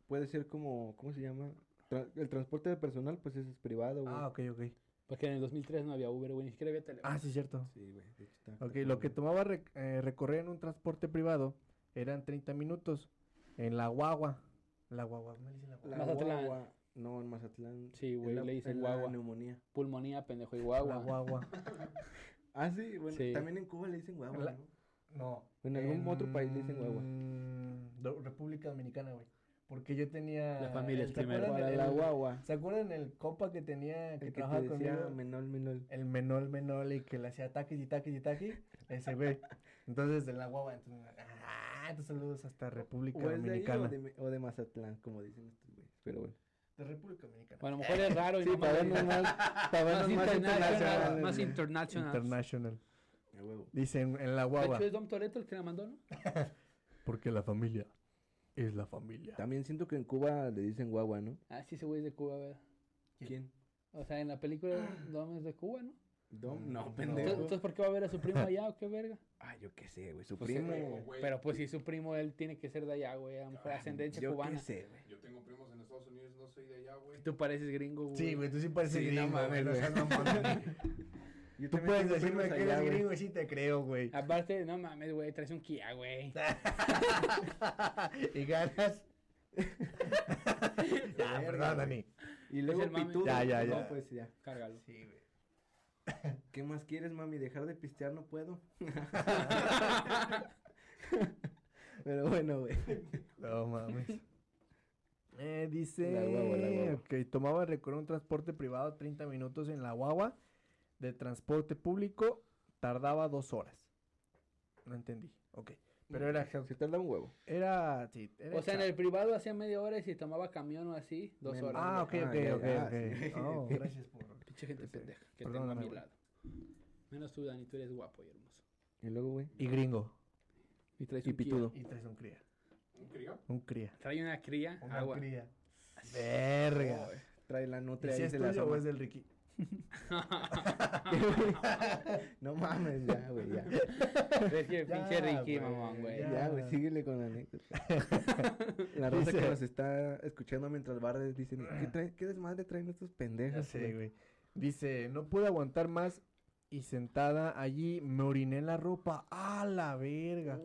puede ser como, ¿cómo se llama? Tra- el transporte de personal, pues ese es privado, güey. Ah, ok, ok. Porque en el 2003 no había Uber, güey, ni siquiera había teléfono. Ah, sí, cierto. Sí, güey, de hecho está- Ok, lo que tomaba rec- eh, recorrer en un transporte privado eran 30 minutos. En la guagua. La guagua, ¿cómo le dicen la guagua? La Mazatlán. guagua, no, en Mazatlán. Sí, güey, le dicen en la guagua. neumonía. Pulmonía, pendejo y La guagua. guagua. Ah, sí, bueno, Sí. también en Cuba le dicen guagua, La- ¿no? No. En algún otro país le dicen guagua. República Dominicana, güey. Porque yo tenía. La familia es ¿se primero. acuerdan Para el- la guagua. ¿Se acuerdan el compa que tenía, que El que trabajaba te decía conmigo? menol, menol. El menor, menor, y que le hacía taquis y taquis y taquis. Ese güey. Entonces, de la guagua. Entonces, ah, entonces saludos hasta República O es de ahí Dominicana. o de, o de Mazatlán, como dicen estos güeyes. Pero bueno. De República Dominicana. Bueno, a lo mejor es raro y Sí, no para vernos más, para vernos más internacional, más güey. international. Dicen en la De guagua. hecho, es Dom Toretto el que la mandó, ¿no? Porque la familia es la familia. También siento que en Cuba le dicen guagua, ¿no? Ah, sí, ese güey es de Cuba, ¿verdad? ¿Quién? O sea, en la película Dom es de Cuba, ¿no? Dom, No, no, no. pendejo. Entonces, entonces, ¿por qué va a ver a su primo allá o qué verga? Ah, yo qué sé, güey, su Pues, primo. eh, güey. Pero pues si su primo, él tiene que ser de allá, güey. A lo mejor ascendencia yo cubana. qué sé, güey. Yo tengo primos en Estados Unidos, no soy de allá, güey. Tú pareces gringo, güey. Sí, güey, tú sí pareces Sí, no gringo, güey. mames, No seas mamón. Yo Tú puedes decirme que allá, eres gringo y sí te creo, güey. Aparte, no mames, güey, traes un Kia, güey. y ganas. ya, perdón. Dani. Y luego el mame. pitudo. Ya, ya, no, ya. pues ya. Cárgalo. Sí, güey. ¿Qué más quieres, mami? Dejar de pistear no puedo. Pero bueno, güey. No mames. Eh, dice. La guagua, la guagua. Ok, tomaba recorrer un transporte privado 30 minutos en la guagua. De transporte público tardaba dos horas. No entendí. Ok. Pero era. Se tarda un huevo. Era. Sí, era O sea, en el privado hacía media hora y si tomaba camión o así, dos horas. Ah, ok, Ah, ok, ya, ok, ya, ok. sí. Oh, gracias por. Pinche gente Sí, pendeja que Perdóname, tengo a mi güey. lado. Menos tú, Dani, tú eres guapo y hermoso. Y luego, güey. Y gringo. Y traes Y un pitudo. Y traes un cría. ¿Un crío? Un cría. Trae una cría, Una agua. cría. Verga. Trae la ¿Y nutria si ahí es tuyo o es del Ricky? No mames, ya, güey, ya. Es que Ya, pinche Ricky, mamón, güey. ya. Güey, síguele con la anécdota. La raza que nos está escuchando mientras barres dicen, ¿qué, trae, qué desmadre traen estos pendejos? sé, güey?" güey. Dice, no pude aguantar más y sentada allí me oriné en la ropa. ¡A la verga!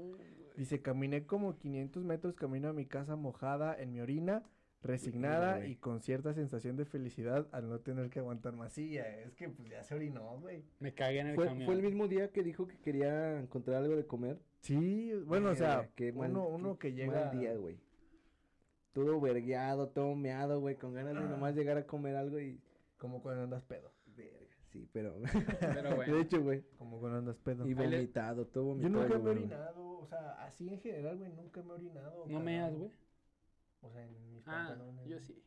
Dice, caminé como 500 metros camino a mi casa mojada en mi orina, resignada y con cierta sensación de felicidad al no tener que aguantar más. Sí, ya, es que pues ya se orinó, güey. Me cagué en el ¿Fue, camión. fue el mismo día que dijo que quería encontrar algo de comer. Sí, bueno, o sea, uno, uno que llega... Mal día, güey. Todo vergueado, todo meado, güey, con ganas de nomás llegar a comer algo y... Como cuando andas pedo. Verga, sí, pero... Pero bueno. De hecho, güey. Como cuando andas pedo. Y vomitado, todo Yo vomitado. nunca me he orinado, o sea, así en general, güey, nunca me he orinado. ¿No me cagado. das, güey? O sea, en mis Ah, pantalones. yo sí.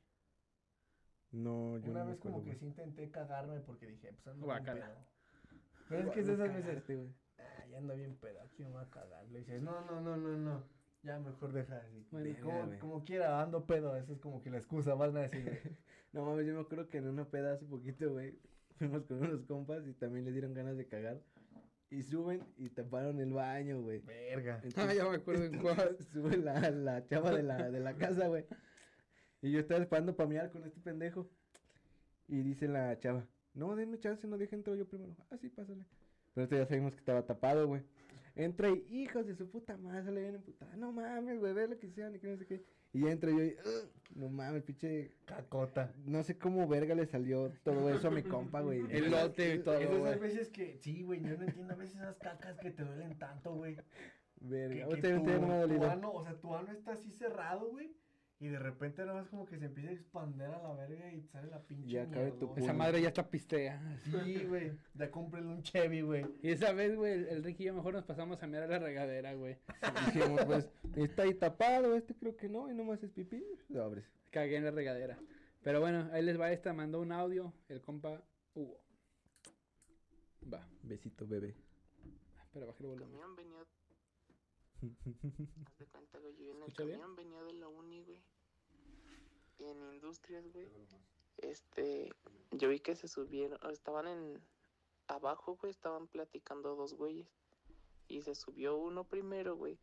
No, yo Una no vez como que sí intenté cagarme porque dije, pues ando bien pedo. Pero es que es de esas veces, Cagaste, güey. ah, ya ando bien pedo, aquí me voy a cagar. Le dices, no, no, no, no, no, ya mejor deja así. Bueno, como, como quiera, ando pedo, esa es como que la excusa, van a decir. No mames, yo me acuerdo que en una peda hace poquito, güey, fuimos con unos compas y también les dieron ganas de cagar. Y suben y taparon el baño, güey. verga. Ah, ya me acuerdo en cuál. Sube la, la chava de la, de la casa, güey. Y yo estaba esperando para mirar con este pendejo. Y dice la chava, no, denme chance, no deje entrar yo primero. Ah, sí, pásale. Pero esto ya sabemos que estaba tapado, güey. Entra y, hijos de su puta madre, sale bien emputada. No mames, güey, ve lo que sean y que no sé qué. Y ya entro yo y, no mames, pinche. Cacota. No sé cómo verga le salió todo eso a mi compa, güey. El lote y todo, esas veces que, sí, güey, yo no entiendo a veces esas cacas que te duelen tanto, güey. Verga. Ahorita ya no me ha dolido. ano, o sea, tu ano está así cerrado, güey. Y de repente nada más como que se empieza a expander a la verga y te sale la pinche Ya cabe tu. Esa madre ya está pistea. Sí, güey. Ya cómprele un Chevy, güey. Y esa vez, güey, el, el Ricky y yo mejor nos pasamos a mirar a la regadera, güey. Dijimos, pues, está ahí tapado, este creo que no, y nomás es pipí. Sobres. Cagué en la regadera. Pero bueno, ahí les va esta. Mandó un audio el compa Hugo. Va, Besito, bebé. pero bajé el El volumen. camión venía. Haz de cuenta, güey. Yo en el ¿Escucha bien? camión venía de la uni, güey. Y en industrias, güey. Este. Yo vi que se subieron. Estaban en. Abajo, güey. Estaban platicando dos güeyes. Y se subió uno primero, güey.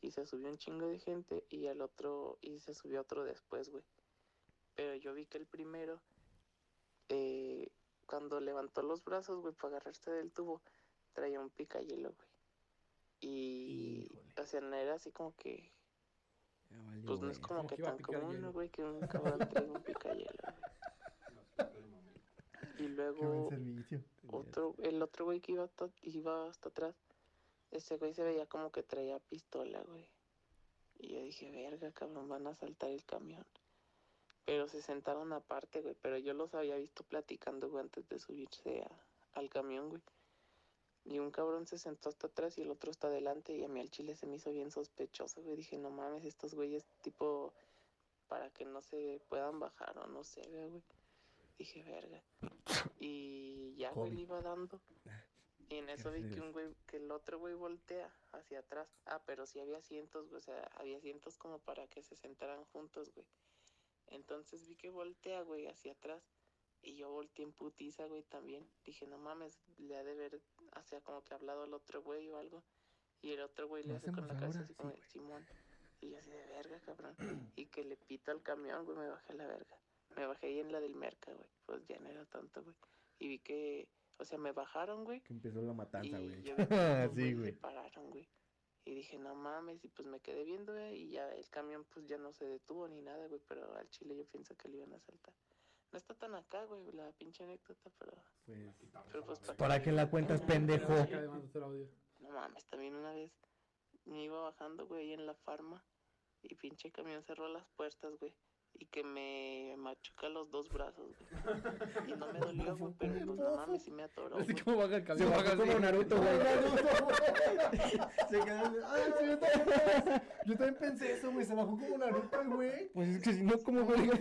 Y se subió un chingo de gente. Y al otro. Y se subió otro después, güey. Pero yo vi que el primero. eh, cuando levantó los brazos, güey, para agarrarse del tubo, traía un picayelo, güey. Y, Híjole. O sea, no era así como que, Ya pues no es como Como que que tan común, hielo. ¿no, güey, que un cabrón traiga un picayelo. Y luego, otro, el otro güey que iba, hasta- iba hasta atrás, ese güey se veía como que traía pistola, güey. Y yo dije, verga, cabrón, van a saltar el camión. Pero se sentaron aparte, güey. Pero yo los había visto platicando, güey, antes de subirse a- al camión, güey. Y un cabrón se sentó hasta atrás y el otro está adelante. Y a mí al chile se me hizo bien sospechoso, güey. Dije, no mames, estos güeyes, tipo, para que no se puedan bajar o no sé, güey. Dije, verga. Y ya, güey, le iba dando. Y en eso vi que un güey, que el otro güey voltea hacia atrás. Ah, pero sí había asientos, güey, o sea, había asientos como para que se sentaran juntos, güey. Entonces vi que voltea, güey, hacia atrás. Y yo volteé en putiza, güey, también. Dije, no mames, le ha de ver, sea, como que ha hablado el otro güey o algo. Y el otro güey le ¿Lo hace con la cabeza así como, Sí. Simón. Y yo así de verga, cabrón. Y que le pito al camión, güey, me bajé a la verga. Me bajé ahí en la del merca, güey. Pues ya no era tanto, güey. Y vi que, o sea, me bajaron, güey. Que empezó la matanza, güey. Sí, güey. se pararon, güey. Y dije, no mames, y pues me quedé viendo, güey, y ya el camión pues ya no se detuvo ni nada, güey, pero al chile yo pienso que le iban a saltar. No está tan acá, güey, la pinche anécdota, pero, Pues, pero pues ¿Para qué la cuentas, pendejo? No mames, también una vez me iba bajando, güey, ahí en la farma, y pinche camión cerró las puertas, güey. Y que me machuca los dos brazos, güey. Y no me dolió, güey, pero pues no mames, sí me atoró, Así güey. como baja el se camión. bajó baja como. Naruto, güey. Se quedó. Ay, sí, yo también, yo también pensé eso, güey. Se bajó como Naruto, güey. Pues es que si no, ¿cómo verga?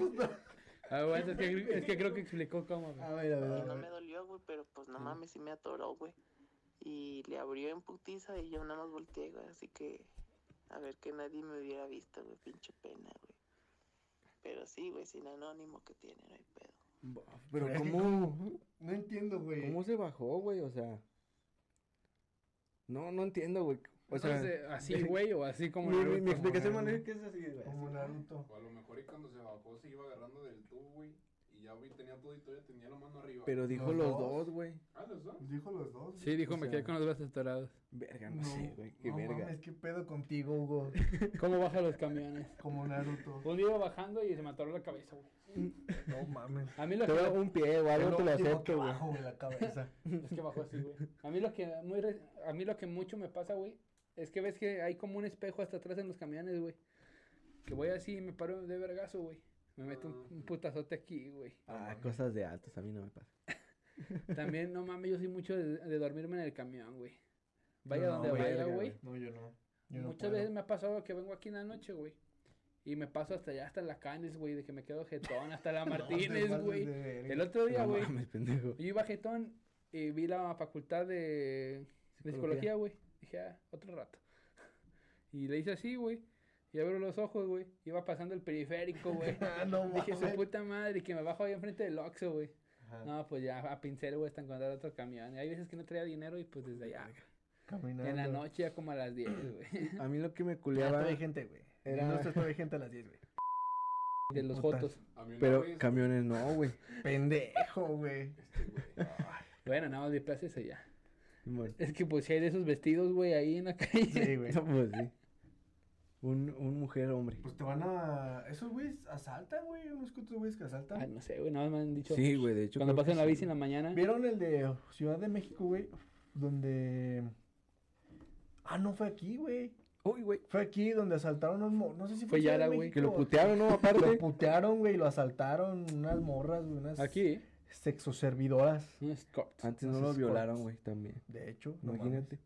Ah, bueno, es que, es que creo que explicó cómo, güey. A ver, a ver, Y a no me dolió, güey, pero pues no mames, sí me atoró, güey. Y le abrió en putiza y yo nada más volteé, güey. Así que, a ver que nadie me hubiera visto, güey, pinche pena, güey. Pero sí, güey, sin anónimo que tiene, no hay pedo. Pero ¿cómo? No entiendo, güey. ¿Cómo se bajó, güey? O sea. No, no entiendo, güey. O sea, Entonces, así, güey, o así como. mi, Naruto. mi explicación, Como Manuel, que es así, güey. Como. Naruto. O a lo mejor y cuando se bajó se iba agarrando del tubo, güey. Y ya güey, tenía todo y todavía tenía la mano arriba. Pero dijo ¿Los los dos? güey. Ah, ¿los dos? Dijo los dos. Sí, dijo, O me sea, quedé con los brazos atorados. Verga, no, sé, güey. Qué no verga. mames, qué pedo contigo, Hugo. ¿Cómo baja los camiones? Como Naruto. Un día iba bajando y se me atoró la cabeza, güey. No mames. A mí lo Te que. doy un pie o algo, te lo acepto, güey. bajo, güey, la cabeza. Es que bajó así, güey. A mí lo que muy re- a mí lo que mucho me pasa, güey, es que ves que hay como un espejo hasta atrás en los camiones, güey. Que voy así y me paro de vergazo, güey. Me meto un, un putazote aquí, güey. Ah, cosas de altos, a mí no me pasa. También, no mames, yo soy mucho de, de dormirme en el camión, güey. Vaya no, donde güey, vaya, güey. No, yo no. Yo Muchas veces me ha pasado que vengo aquí en la noche, güey. Y me paso hasta allá, hasta la Canes, güey, de que me quedo jetón, hasta la Martínez, güey. de. El otro día, güey, yo iba jetón y vi la facultad de, de psicología, güey. Dije, ah, otro rato. Y le hice así, güey. Y abro los ojos, güey. Iba pasando el periférico, güey. Ah, no Dije, su puta madre, que me bajo ahí enfrente del Oxxo, güey. Ajá. No, pues ya a pincel, güey, hasta encontrar otro camión. Y hay veces que no traía dinero y pues desde allá. Caminando. En la noche ya como a las 10, güey. A mí lo que me Ya culeaba, hay gente, güey. Era- todavía hay gente a las 10, güey. De los Putas. jotos. A mí una pero vez, camiones no, güey. Pendejo, güey. este, güey, Bueno, nada más vi plaza eso ya. Simón. Es que pues si hay de esos vestidos, güey, ahí en la calle. Sí, güey. No, pues sí. Un, un mujer hombre. Pues te van a. Esos güeyes asaltan, güey. Unos cuantos güeyes que asaltan. Ay, no sé, güey, nada más me han dicho. Sí, güey, de hecho. Cuando pasan la sí. bici en la mañana. ¿Vieron el de Ciudad de México, güey? Donde. Ah, no fue aquí, güey. Uy, güey. Fue aquí donde asaltaron a un No sé si fue, Fue Yara, güey. Que lo putearon, ¿no? Lo Aparte. putearon, güey. Lo asaltaron unas morras, güey. Unas Aquí, sexoservidoras. un escort. Antes no lo escorts. violaron, güey, también. De hecho, no Imagínate.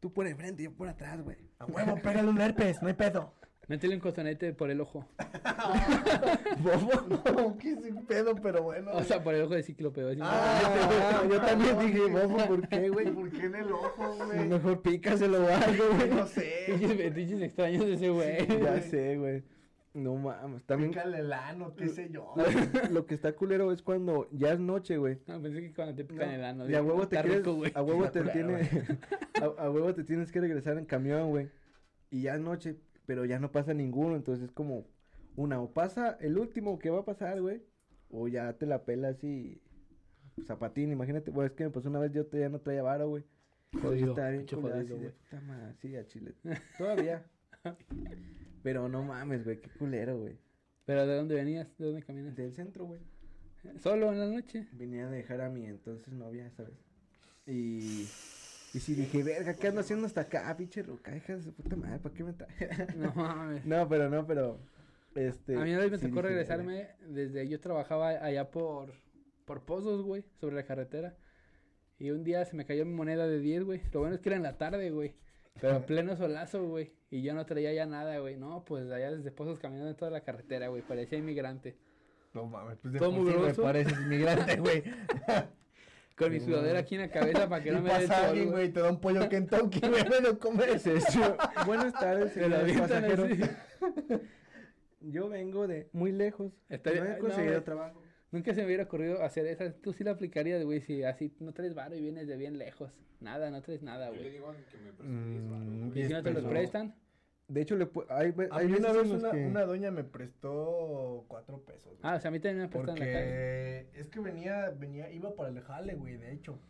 Tú por enfrente, yo por atrás, güey. A huevo, pégale un herpes, no hay pedo. Métele un cotonete por el ojo. Bobo, no, que sin pedo, pero bueno. O sea, por el ojo de cíclope. así. Ah, yo también dije, bobo, ¿por qué, güey? ¿Por qué en el ojo, güey? Mejor pícaselo o algo, güey. No sé. Pinches extraños de ese güey. Ya sé, güey. No mames. También Pícale el ano, qué sé yo. lo, que está culero es cuando ya es noche, güey. No, pensé que cuando te pican No, el ano. Y a huevo te quieres, rico, a huevo te Está culero, tiene, a, a huevo te tienes que regresar en camión, güey. Y ya es noche, pero ya no pasa ninguno, entonces es como una, o pasa el último que va a pasar, güey, o ya te la pelas y zapatín, imagínate, güey, es que me pasó una vez, yo te- ya no traía vara, güey. Jodido, estaba bien jodido, así de, a Chile. Todavía. Pero no mames, güey, qué culero, güey. Pero ¿de dónde venías? ¿De dónde caminas? Del centro, güey. ¿Solo en la noche? Venía a dejar a mi entonces novia, ¿sabes? Y, y sí dije, verga, ¿qué ando haciendo hasta acá, pinche ruca? Hija de su puta madre, ¿para qué me trae? No mames. no, pero no, pero, este... A mí una vez me sí tocó dije, regresarme desde yo trabajaba allá por por Pozos, güey, sobre la carretera. Y un día se me cayó mi moneda de 10, güey. Lo bueno es que era en la tarde, güey. Pero pleno solazo, güey. Y yo no traía ya nada, güey. No, pues allá desde Pozos caminando en toda la carretera, güey. Parecía inmigrante. No mames, pues de Todo por sí me pareces inmigrante, güey. Con mi sudadera aquí en la cabeza para que Y no me dé alguien, güey. te da un pollo Kentucky, güey, no lo comes. "¿Qué es eso? Buenas tardes, señor pasajero. Yo vengo de muy lejos. Estaría- no he no, conseguido güey. trabajo. Nunca se me hubiera ocurrido hacer esa. Tú sí la aplicarías, güey, si así no traes varo y vienes de bien lejos. Nada, no traes nada, Yo le güey. digo que me preste 10 Mm, güey. Y si no te los prestan, De hecho, le pu- hay, hay mí una vez una, que- una doña me prestó cuatro pesos. güey. Ah, o sea, a mí también me prestan en la calle. Porque es que venía, venía, iba para el jale, güey, de hecho.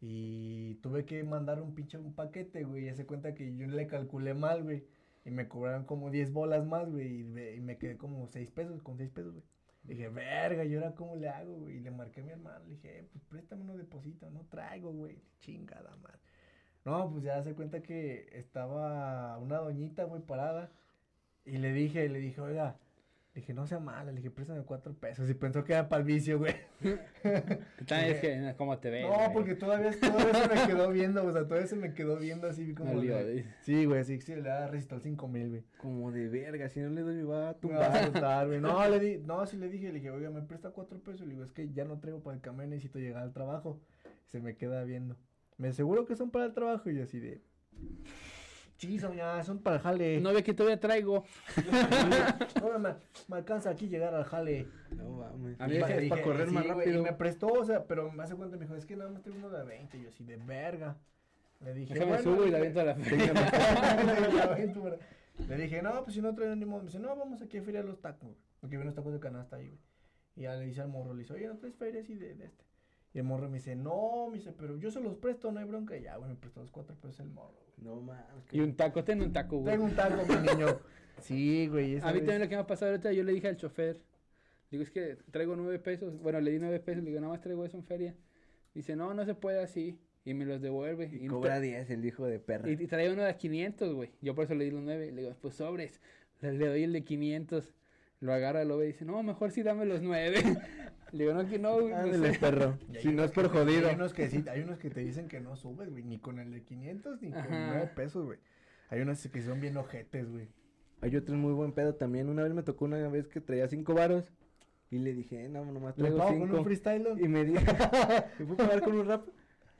Y tuve que mandar un pinche un paquete, güey. Y se cuenta que yo le calculé mal, güey. Y me cobraron como 10 bolas más, güey. Y, y me quedé como 6 pesos, con 6 pesos, güey. Dije, verga, ¿y ahora cómo le hago, güey? Y le marqué a mi hermano. Le dije, eh, pues préstame uno deposito. No traigo, güey. Chingada madre. No, pues ya se cuenta que estaba una doñita, güey, parada. Y le dije, le dije, oiga, le dije, no sea mala, le dije, préstame cuatro pesos. Y pensó que era para el vicio, güey. También es que, ¿cómo te ves? No, güey? porque todavía, todavía se me quedó viendo, o sea, todavía se me quedó viendo así como. Me dice. Sí, güey, sí, sí, le da resistol 5 mil, güey. Como de verga, si no le doy, me va a Me tumbar. güey. No, le di, no, sí le dije, le dije, oiga, me presta cuatro pesos. Le digo, es que ya no traigo para el camión, necesito llegar al trabajo. Se me queda viendo. Me aseguro que son para el trabajo. Y yo así de. Sí, son ya, son para el jale. No ve que todavía traigo. No, me, me alcanza aquí llegar al jale. No mames. A mí es pa- que es dije, pa' correr sí, más rápido. Y me prestó, o sea, pero me hace cuenta, me dijo, es que nada más tengo uno de 20. Y yo así, de verga. Le dije, Déjame bueno, subo y la aviento a la ¿verdad? Le dije, no, pues si no traen ni modo. Me dice, no, vamos aquí a feria los tacos. Porque vienen los tacos de canasta ahí, güey. Y ya le dice al morro, le dice, oye, ¿no traes feria así de, de este? Y el morro me dice, no, me dice, pero yo se los presto, no hay bronca. Y ya, güey, me prestó los cuatro pesos el morro, güey. No mames. Y un taco, ten un taco, güey. Tengo un taco, mi niño. Sí, güey. A mí vez- también lo que me ha pasado ahorita, yo le dije al chofer, digo, es que traigo nueve pesos, bueno, le di nueve pesos, le digo, nada más traigo eso en feria. Dice, no, no se puede así, y me los devuelve. Y Y, cobra 10 el hijo de perra. y, y traía uno de 500, güey, yo por eso le di los nueve, le digo, pues sobres, le, le doy el de 500, lo agarra, lo ve y dice, no, mejor sí dame los nueve. le digo, no, que no, güey, no Ándale, sé". perro. Si no es por que- jodido. Hay unos que sí, hay unos que te dicen que no subes, güey, ni con el de 500 ni con Ajá. 9 pesos, güey. Hay unos que son bien ojetes, güey. Hay otro muy buen pedo también. Una vez me tocó una vez que traía cinco varos. Y le dije, "Eh, no, nomás ¿Le traigo pago con cinco. un freestyle? Y me dijo, ¿me puedo pagar con un rap?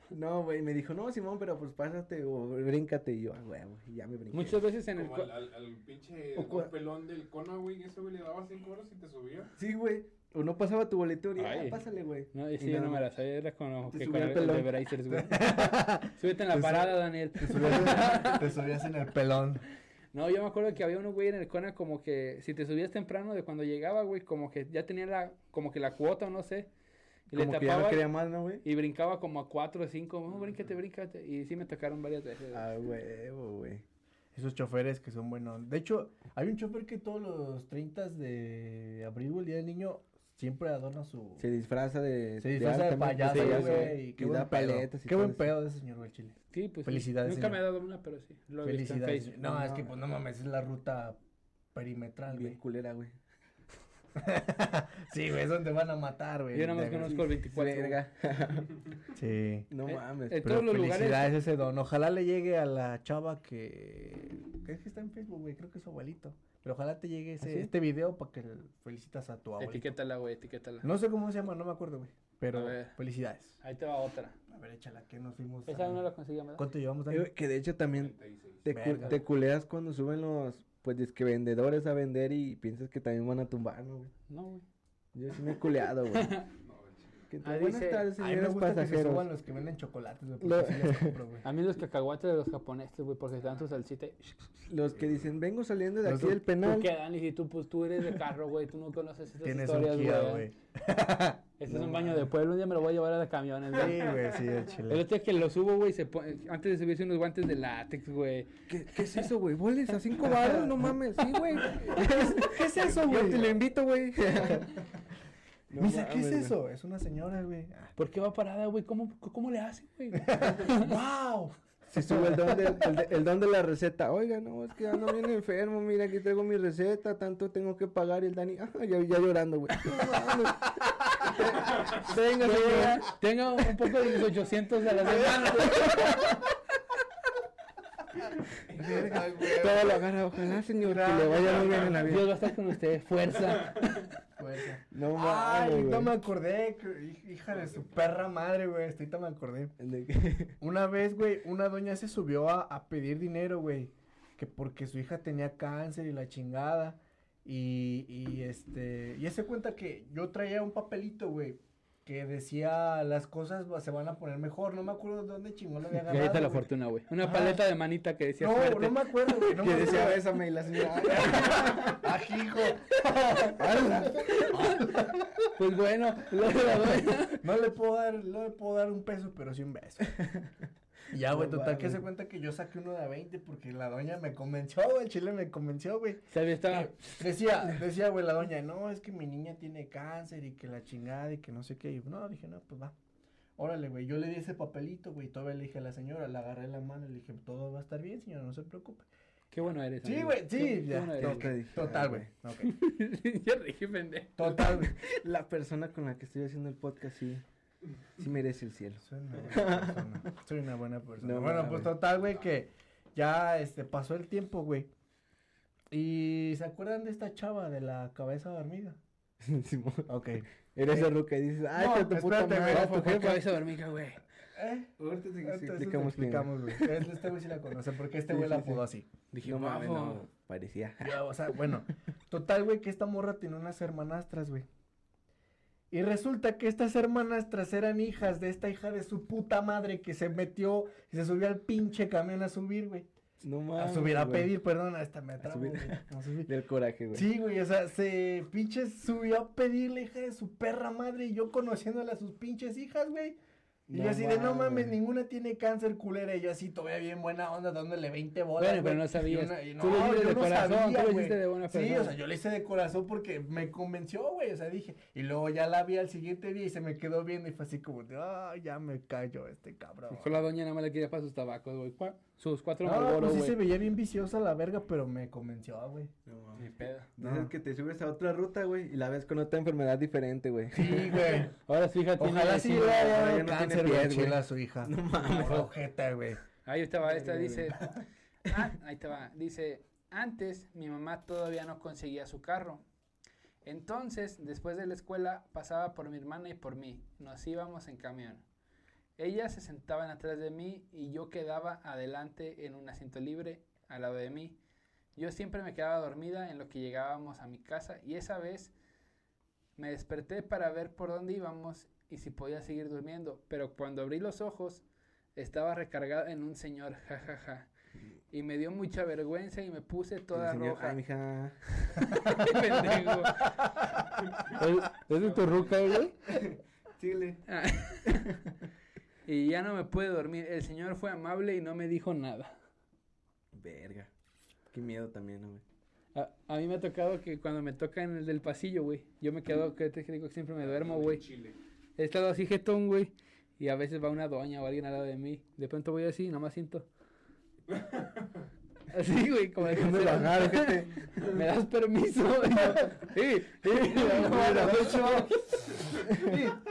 No, güey, me dijo, no, Simón, pero pues pásate o bríncate. Y yo, ah, güey, y ya me brinqué. Muchas veces en el... Como al, al, al pinche O cua- pelón del Cona, güey, ese güey le daba 5 horas y te subía. Sí, güey. O no pasaba tu boleto y ah, pásale, güey. No, Y ese yo no me la más. sabía, era con, Te que con el, el de pelón. Brazers, güey. Súbete en la Te parada, Daniel. Te subías, te subías en el pelón. No, yo me acuerdo que había unos güey en el Cona como que si te subías temprano de cuando llegaba, güey, como que ya tenía la, como que la cuota o no sé. Y Como le que ya no tapaba quería más, ¿no, güey? y brincaba como a cuatro o cinco. Oh, bríncate, bríncate. Y sí me tocaron varias veces. güey. Ah, huevo, güey. Esos choferes que son buenos. De hecho, hay un chofer que todos los 30 de abril el Día del Niño siempre adorna su... Se disfraza de... Se disfraza de ¿no? payaso, güey. y Qué y buen da pedo. paletas y Qué todo buen pedo de ese señor del Chile. Sí, pues sí. Felicidades, Nunca me ha dado una, pero sí. Lo he visto en Felicidades. Facebook. No, es que pues no mames, es la ruta perimetral, Bien güey. culera, güey. sí, güey, es donde van a matar, güey. Yo nada más conozco el 24. güey. Verga. Sí. No Eh, mames. eh, Pero todos los lugares- felicidades ese don. Ojalá le llegue a la chava que... ¿Crees que está en Facebook, güey? Creo que es su abuelito. Pero ojalá te llegue ese, ¿Ah, sí? este video para que felicitas a tu abuelito. Etiquétala, güey, etiquétala. No sé cómo se llama, no me acuerdo, güey. Pero felicidades. Ahí te va otra. A ver, échala, que nos fuimos. Esa a- no la conseguí, ¿verdad? ¿Cuánto llevamos, Eh, Dani? güey, que de hecho también 36. te, cu- te culeas cuando suben los, pues, que vendedores a vender y piensas que también van a tumbar, ¿no, güey? No, güey. Yo sí me he culeado, güey. Chile. Que Ah, buenas dice- tardes, señores gusta que se pasajeros. suban los que venden chocolates, güey. Lo- Porque sí les compro, güey. A mí los cacahuates de los japoneses, güey, porque están su salsita. y- Los que dicen, vengo saliendo de Los aquí del ¿Tú penal. qué, Dani? Si tú, pues, tú eres de carro, güey, tú no conoces estas Tienes un historias, güey. güey. Este es un baño de pueblo, un día me lo voy a llevar a la camiones, Sí, güey. güey, sí, el El chile. otro es que lo subo, güey, se pone, antes de subirse unos guantes de látex, güey. ¿Qué, qué es eso, güey? ¿Boles a cinco baros? No mames. Sí, güey. ¿Qué es eso, Yo güey? te lo invito, güey. No ¿qué es güey. eso? Es una señora, güey. ¿Por qué va parada, güey? ¿Cómo, ¿Cómo le hace, güey? ¡Wow! Se sube el don, de, el, de- el don de la receta. Oiga, no, es que ando bien enfermo. Mira, aquí traigo mi receta. Tanto tengo que pagar. Y el Dani, ah, ya, ya llorando, güey. No Tenga, señora. tenga un poco de mis 800 a la semana. Todo lo agarra. Ojalá, señor, que le vaya muy bien en la Dios vida. va a estar con usted. Fuerza. No Ay, mames, no me acordé. Hija de su perra madre, güey. Ahorita me acordé. Una vez, güey, una doña se subió a, a pedir dinero, güey. Que porque su hija tenía cáncer y la chingada. Y, y este. Y se cuenta que yo traía un papelito, güey. Que decía las cosas se van a poner mejor. No me acuerdo de dónde chingón lo había agarrado. Galleta la fortuna, güey. Una Ah. paleta de manita que decía No, suerte. no me acuerdo, güey. No que me decía, bésame. Y la señora, ¡Ah, hijo! Pues bueno, doña. No le puedo dar, no le puedo dar un peso, pero sí un beso. Y ya, güey, No total que se cuenta que yo saqué uno de a 20 porque la doña me convenció, güey, el chile me convenció, güey. Sabía, estaba. Eh, Decía, decía, güey, la doña, no, es que mi niña tiene cáncer y que la chingada y que no sé qué. Y no, dije, no, pues va. Órale, güey, yo le di ese papelito, güey, todavía le dije a la señora, le agarré la mano y le dije, todo va a estar bien, señora, no se preocupe. Qué bueno eres. Sí, güey, sí, qué ya, bueno eres. total, güey, ok. ya dije, pendejo. Total, güey. La persona con la que estoy haciendo el podcast sí, sí merece el cielo. Soy una buena persona. Soy una buena persona. No bueno, pues total, güey, que ya este pasó el tiempo, güey. Y ¿se acuerdan de esta chava de la cabeza? Simón. Ok. Era esa ruca y dices, ay, No, tu puta madre, güey, tu ¿Por qué jefa. cabeza de hormiga, güey? ¿Eh? Ahorita te explicamos explicamos, güey. Este güey sí la conoce, porque este Sí, güey la apodó así. Dije, No mames, no, parecía. O sea, bueno, total, güey, que esta morra tiene unas hermanastras, güey. Y resulta que estas hermanastras eran hijas de esta hija de su puta madre que se metió y se subió al pinche camión a subir, güey. No A mames. subir, a pedir, perdón, hasta me atrabo, a subir. Del coraje, güey. Sí, güey, o sea, se pinche subió a pedirle hija de su perra madre y yo conociéndole a sus pinches hijas, güey. Y yo así de, no mames, ninguna tiene cáncer culera. Y yo así todavía bien buena onda, dándole 20 bolas, Bueno, pero no sabías. Y una- y Tú lo hiciste de corazón, tú lo güey. hiciste de buena Sí, o sea, yo le hice de corazón porque me convenció, güey. O sea, dije, y luego ya la vi al siguiente día y se me quedó viendo y fue así como de, ah, ya me cayó este cabrón. Mejor la doña nada más le quería para sus tabacos, güey. Sus cuatro No, Marlboro, pues sí güey. se veía bien viciosa la verga, pero me convenció, güey. No Ni pedo. Dices No. que te subes a otra ruta, güey, y la ves con otra enfermedad diferente, güey. Sí, güey. Ahora su hija tiene... Ojalá sí haya ahora ya no cáncer, tiene güey, pies, güey. a su hija. No mames. Ojeta, güey. Ahí estaba, esta dice... Ah, ahí te va. Dice, Antes mi mamá todavía no conseguía su carro. Entonces, después de la escuela, pasaba por mi hermana y por mí. Nos íbamos en camión. Ellas se sentaban atrás de mí y yo quedaba adelante en un asiento libre al lado de mí. Yo siempre me quedaba dormida en lo que llegábamos a mi casa y esa vez me desperté para ver por dónde íbamos y si podía seguir durmiendo, pero cuando abrí los ojos estaba recargada en un señor, jajaja. Y me dio mucha vergüenza y me puse toda El señor, roja. Ay, mija. ¿Es de tu ruca, güey? Chile. Ah. y ya no me pude dormir. El señor fue amable y no me dijo nada. Verga. Qué miedo también, güey. A, a mí me ha tocado que cuando me toca en el del pasillo, güey, yo me quedo, que te digo que siempre me duermo, güey. Chile. He estado así jetón, güey. Y a veces va una doña o alguien al lado de mí. De pronto voy así, nomás siento. Así, güey, como de que se- bajar, gente. ¿Me das permiso? Sí, sí, Mira,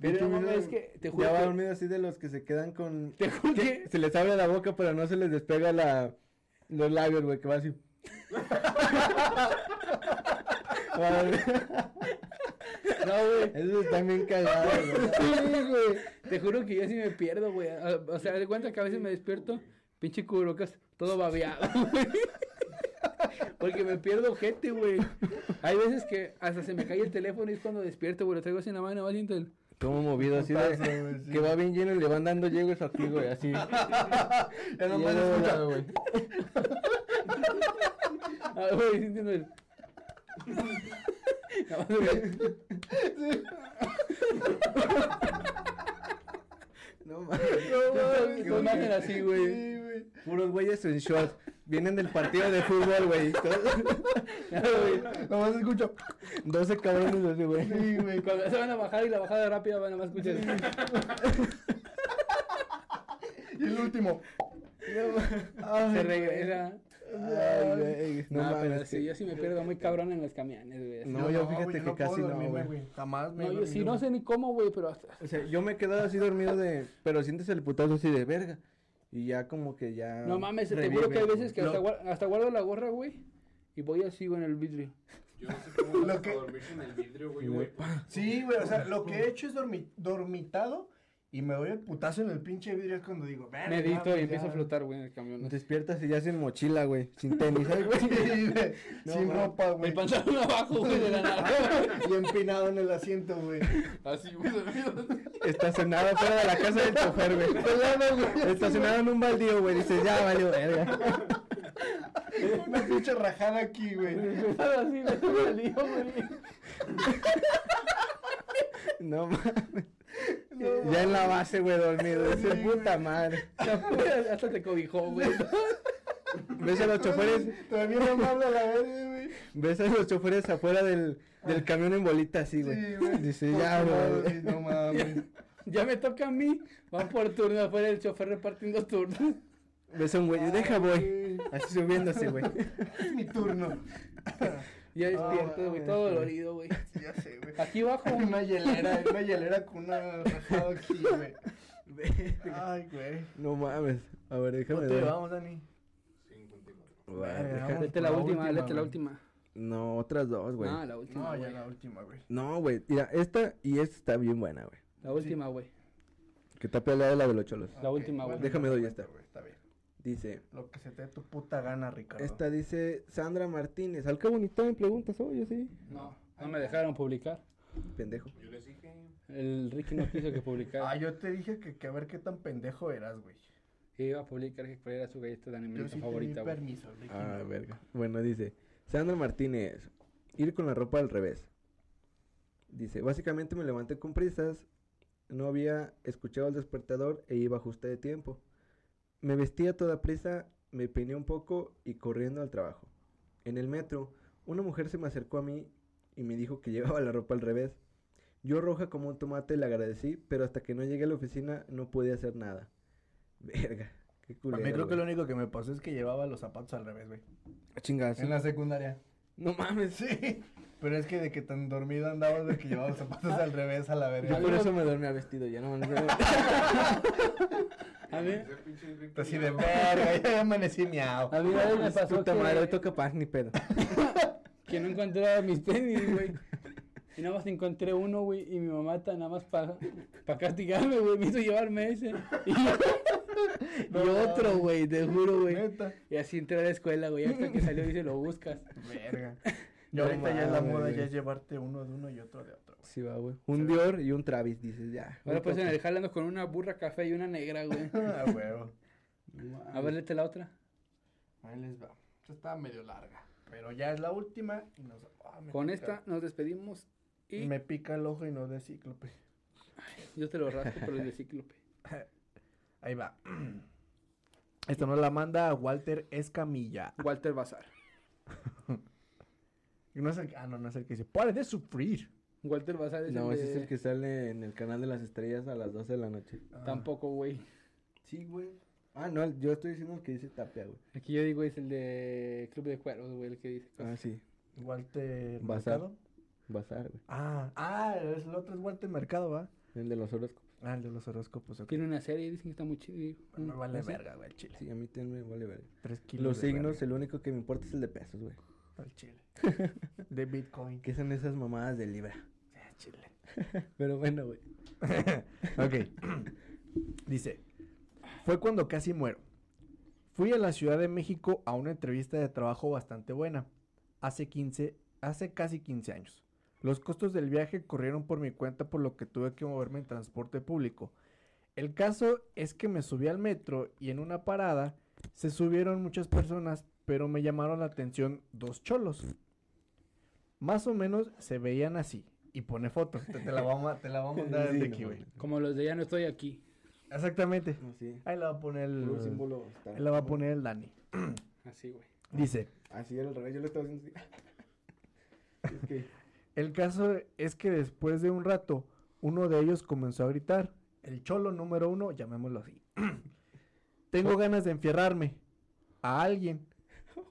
Pero no mames, es que te juro Ya va que- dormido así de los que se quedan con... Te juro que se les abre la boca pero no se les despega la... los labios, güey, que va así. Va. No, güey. Esos están bien cagados, güey. Sí, güey. Te juro que yo sí me pierdo, güey. Ah, O sea, de cuenta que a veces me despierto, pinche cubrebocas, todo babeado, güey. Porque me pierdo gente, güey. Hay veces que hasta se me cae el teléfono y es cuando despierto, güey. Lo traigo así en la mano nomás siento el... Como movido así de... güey, sí. Que va bien lleno y le van dando llegos aquí, güey, así. Ya no puedes escuchar, güey. Ah, güey, sí entiendo el... No mames. Qué Qué imagen así, güey. Sí, güey. Puros güeyes en shorts. Vienen del partido de fútbol, güey. Nomás escucho. 12 cabrones así, güey. Sí, güey. Cuando se van a bajar y la bajada rápida van a más escuchar. Y el último. Se regresa. Ay, güey. No, No, pero mames. sí, que- yo sí me pierdo muy cabrón en los camiones, güey. No, yo fíjate que no casi no, güey. Jamás me No, yo sí no sé ni cómo, güey, pero hasta... O sea, yo me he quedado así dormido de... Pero sientes el putazo así de verga. Y ya como que ya... No mames, te juro que hay veces que hasta, guar- hasta guardo la gorra, güey. Y voy así, güey, en el vidrio. Yo no sé cómo Lo vas que- a dormirse en el vidrio, güey. Sí, güey, o sea, lo que he hecho es dormi- dormitado y me doy el putazo en el pinche vidrio es cuando digo, "Verga, Medito y empiezo ya". a flotar, güey, en el camión. así. Despiertas y ya sin mochila, güey. Sin tenis, ¿sabes, güey? No, sin ropa, güey. El pantalón abajo, güey, de la nada. y empinado en el asiento, güey. Así, güey, dormido. Estacionado fuera de la casa del chofer, güey. Estacionado en un baldío, güey. Dices, ya valió, verga. Una pinche rajada aquí, güey. Así, me salió, güey. No mames. Ya en la base, güey, dormido. Dice, Sí, puta güey. madre. Hasta te cobijó, güey. Ves a los choferes, Todavía no me habla la verga, güey. ves a los choferes afuera del, del camión en bolita así, güey. Sí, güey. Dice, Por ya, güey. sí, No mames. Ya me toca a mí. Van por turno afuera el chofer repartiendo turnos. Ves a un güey, deja, voy. Así subiéndose, güey. Es mi turno. Ya despierto, güey, todo güey. dolorido, güey. Ya sé, güey. Aquí abajo, Una hielera, una hielera con una rajada aquí, güey. Ay, güey. No mames. A ver, déjame ¿Cómo te ver. vamos, Dani? 54. Güey, Verga, deja- vamos. Lete la La última, última, lete la última. No, otras dos, güey. No, la última, No, ya güey. la última, güey. No, güey. Mira, esta y esta está bien buena, güey. La última, güey. Que está peleada la de los cholos. La última, güey. Déjame doy esta. güey. Dice, Lo que se te dé tu puta gana, Ricardo. esta dice Sandra Martínez. Al cabo ni me preguntas, oye, sí. No, no me dejaron publicar. Pendejo. Yo les dije. El Ricky no quiso que publicara. Ah, yo te dije que, que a ver qué tan pendejo eras, güey. Que iba a publicar que cuál era su galleta de Yo animalito sí favorita, güey. permiso, Ricky. Ah, no. verga. Bueno, dice, Sandra Martínez, ir con la ropa al revés. Dice, básicamente me levanté con prisas, no había escuchado el despertador e iba justo de tiempo. Me vestí a toda prisa, me peiné un poco y corriendo al trabajo. En el metro, una mujer se me acercó a mí y me dijo que llevaba la ropa al revés. Yo roja como un tomate le agradecí, pero hasta que no llegué a la oficina no pude hacer nada. Verga, qué A culero. mí creo que lo único que me pasó es que llevaba los zapatos al revés, güey. Chinga, sí. En la secundaria. No mames. Sí. Pero es que de que tan dormido andabas de que llevaba los zapatos al revés a la verga. Yo por eso me dormía vestido, ya no mames. A mí, Así de verga, ya amanecí miau. a mí una vez me pasó Puta madre, hoy que, toca paz ni pedo. que no encontraba mis tenis, güey. Y nada más encontré uno, güey, y mi mamá ta- nada más para pa castigarme, güey, me hizo llevarme ese. Y, y No, otro, güey, te juro, güey. Y así entré a la escuela, güey, hasta que salió dice, lo buscas. Verga. Y No ahorita ya es la moda, ya es llevarte uno de uno y otro de otro. Sí, va, güey. Un Dior y un Travis, dices, ya. Ahora pues en el jalando con una burra café y una negra, güey. Ah, huevo. A ver, léete la otra. Ahí les va. Esta está medio larga. Pero ya es la última y nos. ah, Con pica- esta nos despedimos y Me pica el ojo y no de cíclope. yo te lo rasco, pero es de cíclope. Ahí va. Esta nos la manda Walter Escamilla. Walter Bazar. No es el, ah, no, no es el que dice, ¡pare de sufrir! Walter Bazar es No, el ese de... es el que sale en el canal de las estrellas a las 12 de la noche. Ah, Tampoco, güey. Sí, güey. Ah, no, yo estoy diciendo el que dice Tapia, güey. Aquí yo digo es el de Club de Cuervos, güey, el que dice. Ah, sí. Walter Bazar. Mercado. Bazar, güey. Ah, ah, es el otro es Walter Mercado, ¿va? El de los horóscopos. Ah, el de los horóscopos. ok. Tiene una serie, dicen que está muy chido. mm, vale ¿sí? verga, güey, el chile. Sí, a mí también me vale ver. Tres kilos Los de signos, verga, el único que me importa es el de pesos, güey. Al chile. de Bitcoin. ¿Qué son esas mamadas de libra? Ah, chile. Pero bueno, güey. ok. Dice, fue cuando casi muero. Fui a la Ciudad de México a una entrevista de trabajo bastante buena. Hace 15, hace casi 15 años. Los costos del viaje corrieron por mi cuenta por lo que tuve que moverme en transporte público. El caso es que me subí al metro y en una parada se subieron muchas personas, pero me llamaron la atención dos cholos. Más o menos se veían así. Y pone foto. Te, te la vamos a, te la vamos a mandar Sí, desde aquí, güey. Como los de ya no estoy aquí. Exactamente. Sí. Ahí la va a poner el. Puro símbolo está- Ahí la va a poner el Dani. Así, güey. Dice. Así era al revés, yo le estaba haciendo así. Es que- El caso es que después de un rato, uno de ellos comenzó a gritar. El cholo número uno, llamémoslo así. Tengo ganas de enfierrarme a alguien.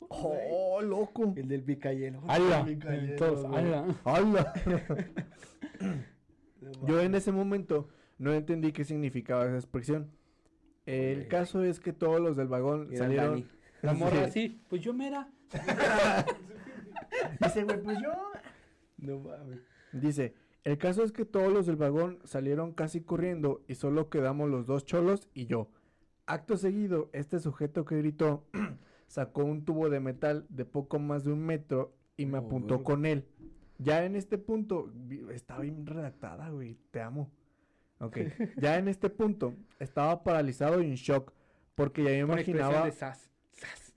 ¡Oh, loco! El del picayelo. ¡Hala! ¡hala! ¡Hala! Yo en ese momento no entendí qué significaba esa expresión. El caso es que todos los del vagón Era salieron. Dani. La morra Sí. así, pues yo mera. Dice, güey, pues yo. No mames. Dice, el caso es que todos los del vagón salieron casi corriendo y solo quedamos los dos cholos y yo. Acto seguido, este sujeto que gritó sacó un tubo de metal de poco más de un metro y me apuntó con él. Ya en este punto, estaba bien redactada, güey, te amo. Ok, ya en este punto estaba paralizado y en shock porque ya me imaginaba... de sas. Sas.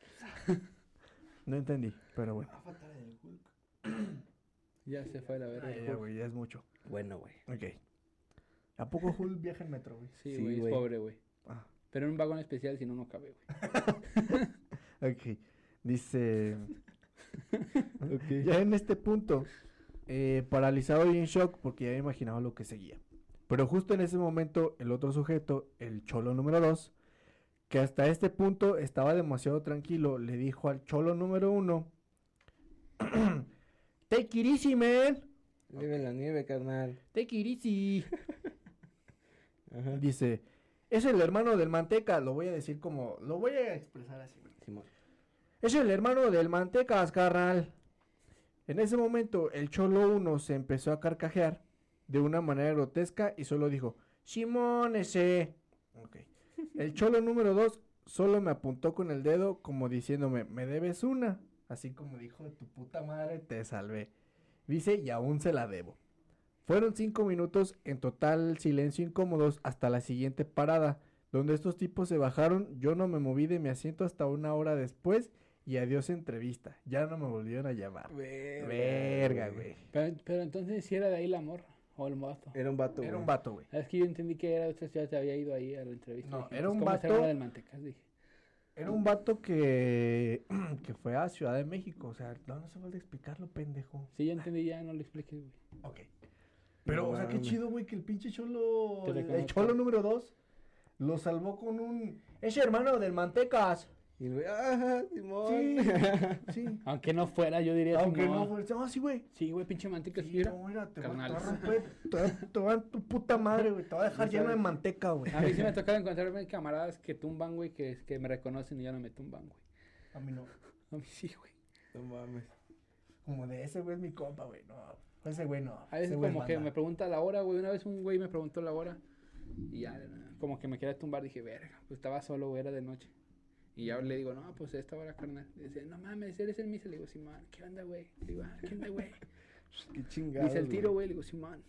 No entendí, pero bueno. Ya se fue la verga. Ya, güey, ya es mucho. Bueno, güey. Ok. ¿A poco Hulk viaja en metro, güey? Sí, Sí, güey, es güey. pobre, güey. Ah. Pero en un vagón especial, si no, no cabe, güey. Ok. Dice. Ya en este punto, eh, paralizado y en shock porque ya me imaginaba lo que seguía. Pero justo en ese momento, el otro sujeto, el cholo número 2, que hasta este punto estaba demasiado tranquilo, le dijo al cholo número 1: Take it easy, man. Vive en la nieve, carnal. Take it easy. Ajá. Dice: Es el hermano del manteca. Lo voy a decir como. Lo voy a expresar así. Simón. Es el hermano del Mantecas, carnal. En ese momento, el Cholo 1 se empezó a carcajear de una manera grotesca y solo dijo, Simón ese. Ok. El Cholo número 2 solo me apuntó con el dedo como diciéndome, me debes una. Así como dijo, tu puta madre, te salvé. Dice, y aún se la debo. Fueron cinco minutos en total silencio incómodos hasta la siguiente parada, donde estos tipos se bajaron, yo no me moví de mi asiento hasta una hora después y adiós entrevista. Ya no me volvieron a llamar. Verga, güey. Pero, pero entonces, si era de ahí la morra o el vato. Era un vato, Era güey. un vato, güey. Es que yo entendí que era otra ciudad, te había ido ahí a la entrevista. No, Dije, era pues, un ¿cómo es vato- del mantecas? Dije. Era un vato que, que fue a Ciudad de México. O sea, no, no se puede explicarlo, pendejo. Sí, ya entendí, ya no lo expliques, güey. Ok. Pero, No o sea, qué chido, güey, que el pinche cholo. El, el cholo número 2 lo salvó con un. Es hermano del Mantecas. Y el güey, ah, Simón. Sí, sí. Aunque no fuera, yo diría Aunque Simón. no, güey. No, sí, güey. Sí, güey, pinche manteca. Sí, no, mira, te carnal. va a romper, te va a tu puta madre, güey. Te va a dejar No lleno de manteca, güey. A mí sí me ha tocado encontrarme camaradas que tumban, güey, que, que me reconocen y ya no me tumban, güey. A mí no. A mí sí, güey. No mames. Como de ese güey es mi compa, güey. No, ese güey no. A veces como que me pregunta la hora, güey. Una vez un güey me preguntó la hora y ya, como que me quería tumbar. Dije, verga, pues estaba solo, güey, era de noche. Y ya le digo, no, pues esta hora, carnal. Y dice, no mames, eres el misa. Le digo, Simón, ¿qué onda, güey? Le digo, ah, ¿qué onda, güey? Qué chingado. Dice el tiro, güey. Le digo, Simón.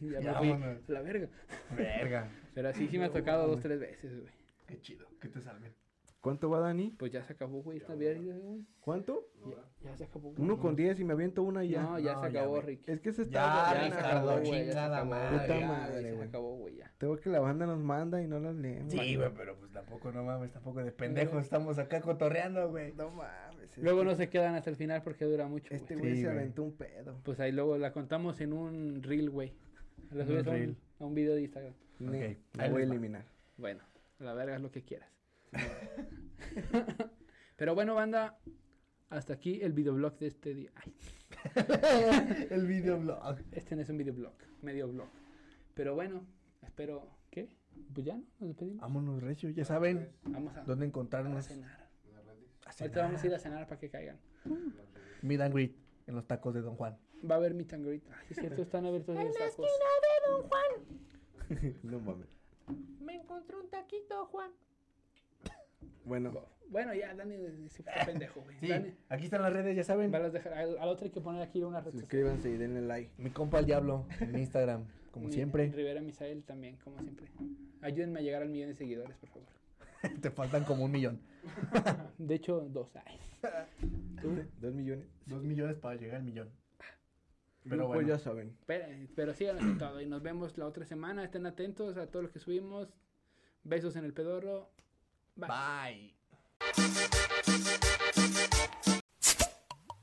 Y ya, Ya, me fui la verga. Verga. Pero así sí me ha tocado dos, tres veces, güey. Qué chido. Que te salven. ¿Cuánto va, Dani? Pues ya se acabó, güey, esta vida, güey. ¿Cuánto? Ya, ya se acabó. güey. Uno con diez y me aviento una y ya. No, ya No, se acabó. Rick. Es que se está. Ya, Ya se acabó, güey, ya se madre. ya, Puta güey, madre, se acabó, güey, ya. Tengo que la banda nos manda y no las leemos. Sí, güey, pero pues tampoco, no mames, tampoco de pendejos. Estamos acá cotorreando, güey. No mames. Luego no se quedan hasta el final porque dura mucho, Este güey. güey Sí, se güey. aventó un pedo. Pues ahí luego la contamos en un reel, güey. La subes un a un, reel. a un video de Instagram. Ok, la ahí voy a eliminar. Bueno, la verga es lo que quieras. Pero bueno, banda, hasta aquí el videoblog de este día. Ay, El videoblog. este no es un videoblog, medio blog. Pero bueno, espero... ¿Qué? Pues ya, ¿no? Nos despedimos. Vámonos, Recio. Ya saben Vamos a, dónde a encontrarnos. cenar. A Ahorita vamos a ir cenar. a cenar para que caigan. Meet and greet en los tacos de Don Juan. Va a haber meet and greet. Ay, es cierto, están abiertos los tacos. no mames. Me encontré un taquito, Juan. Bueno, Bueno, ya, Dani se fue pendejo, güey. Sí, Dani, aquí están las redes, ya saben. va a las dejar. Al, al otro hay que poner aquí una red social. suscríbanse y denle like. Mi compa el diablo en Instagram, como Mi- siempre. Rivera Misael también, como siempre. Ayúdenme a llegar al millón de seguidores, por favor. Te faltan como un millón. De hecho, dos. Ay. Dos millones. Dos millones para llegar al millón. Pero pues bueno. ya saben. Pero, pero síganos en todo. Y nos vemos la otra semana. Estén atentos a todo lo que subimos. Besos en el pedorro. Bye. Bye.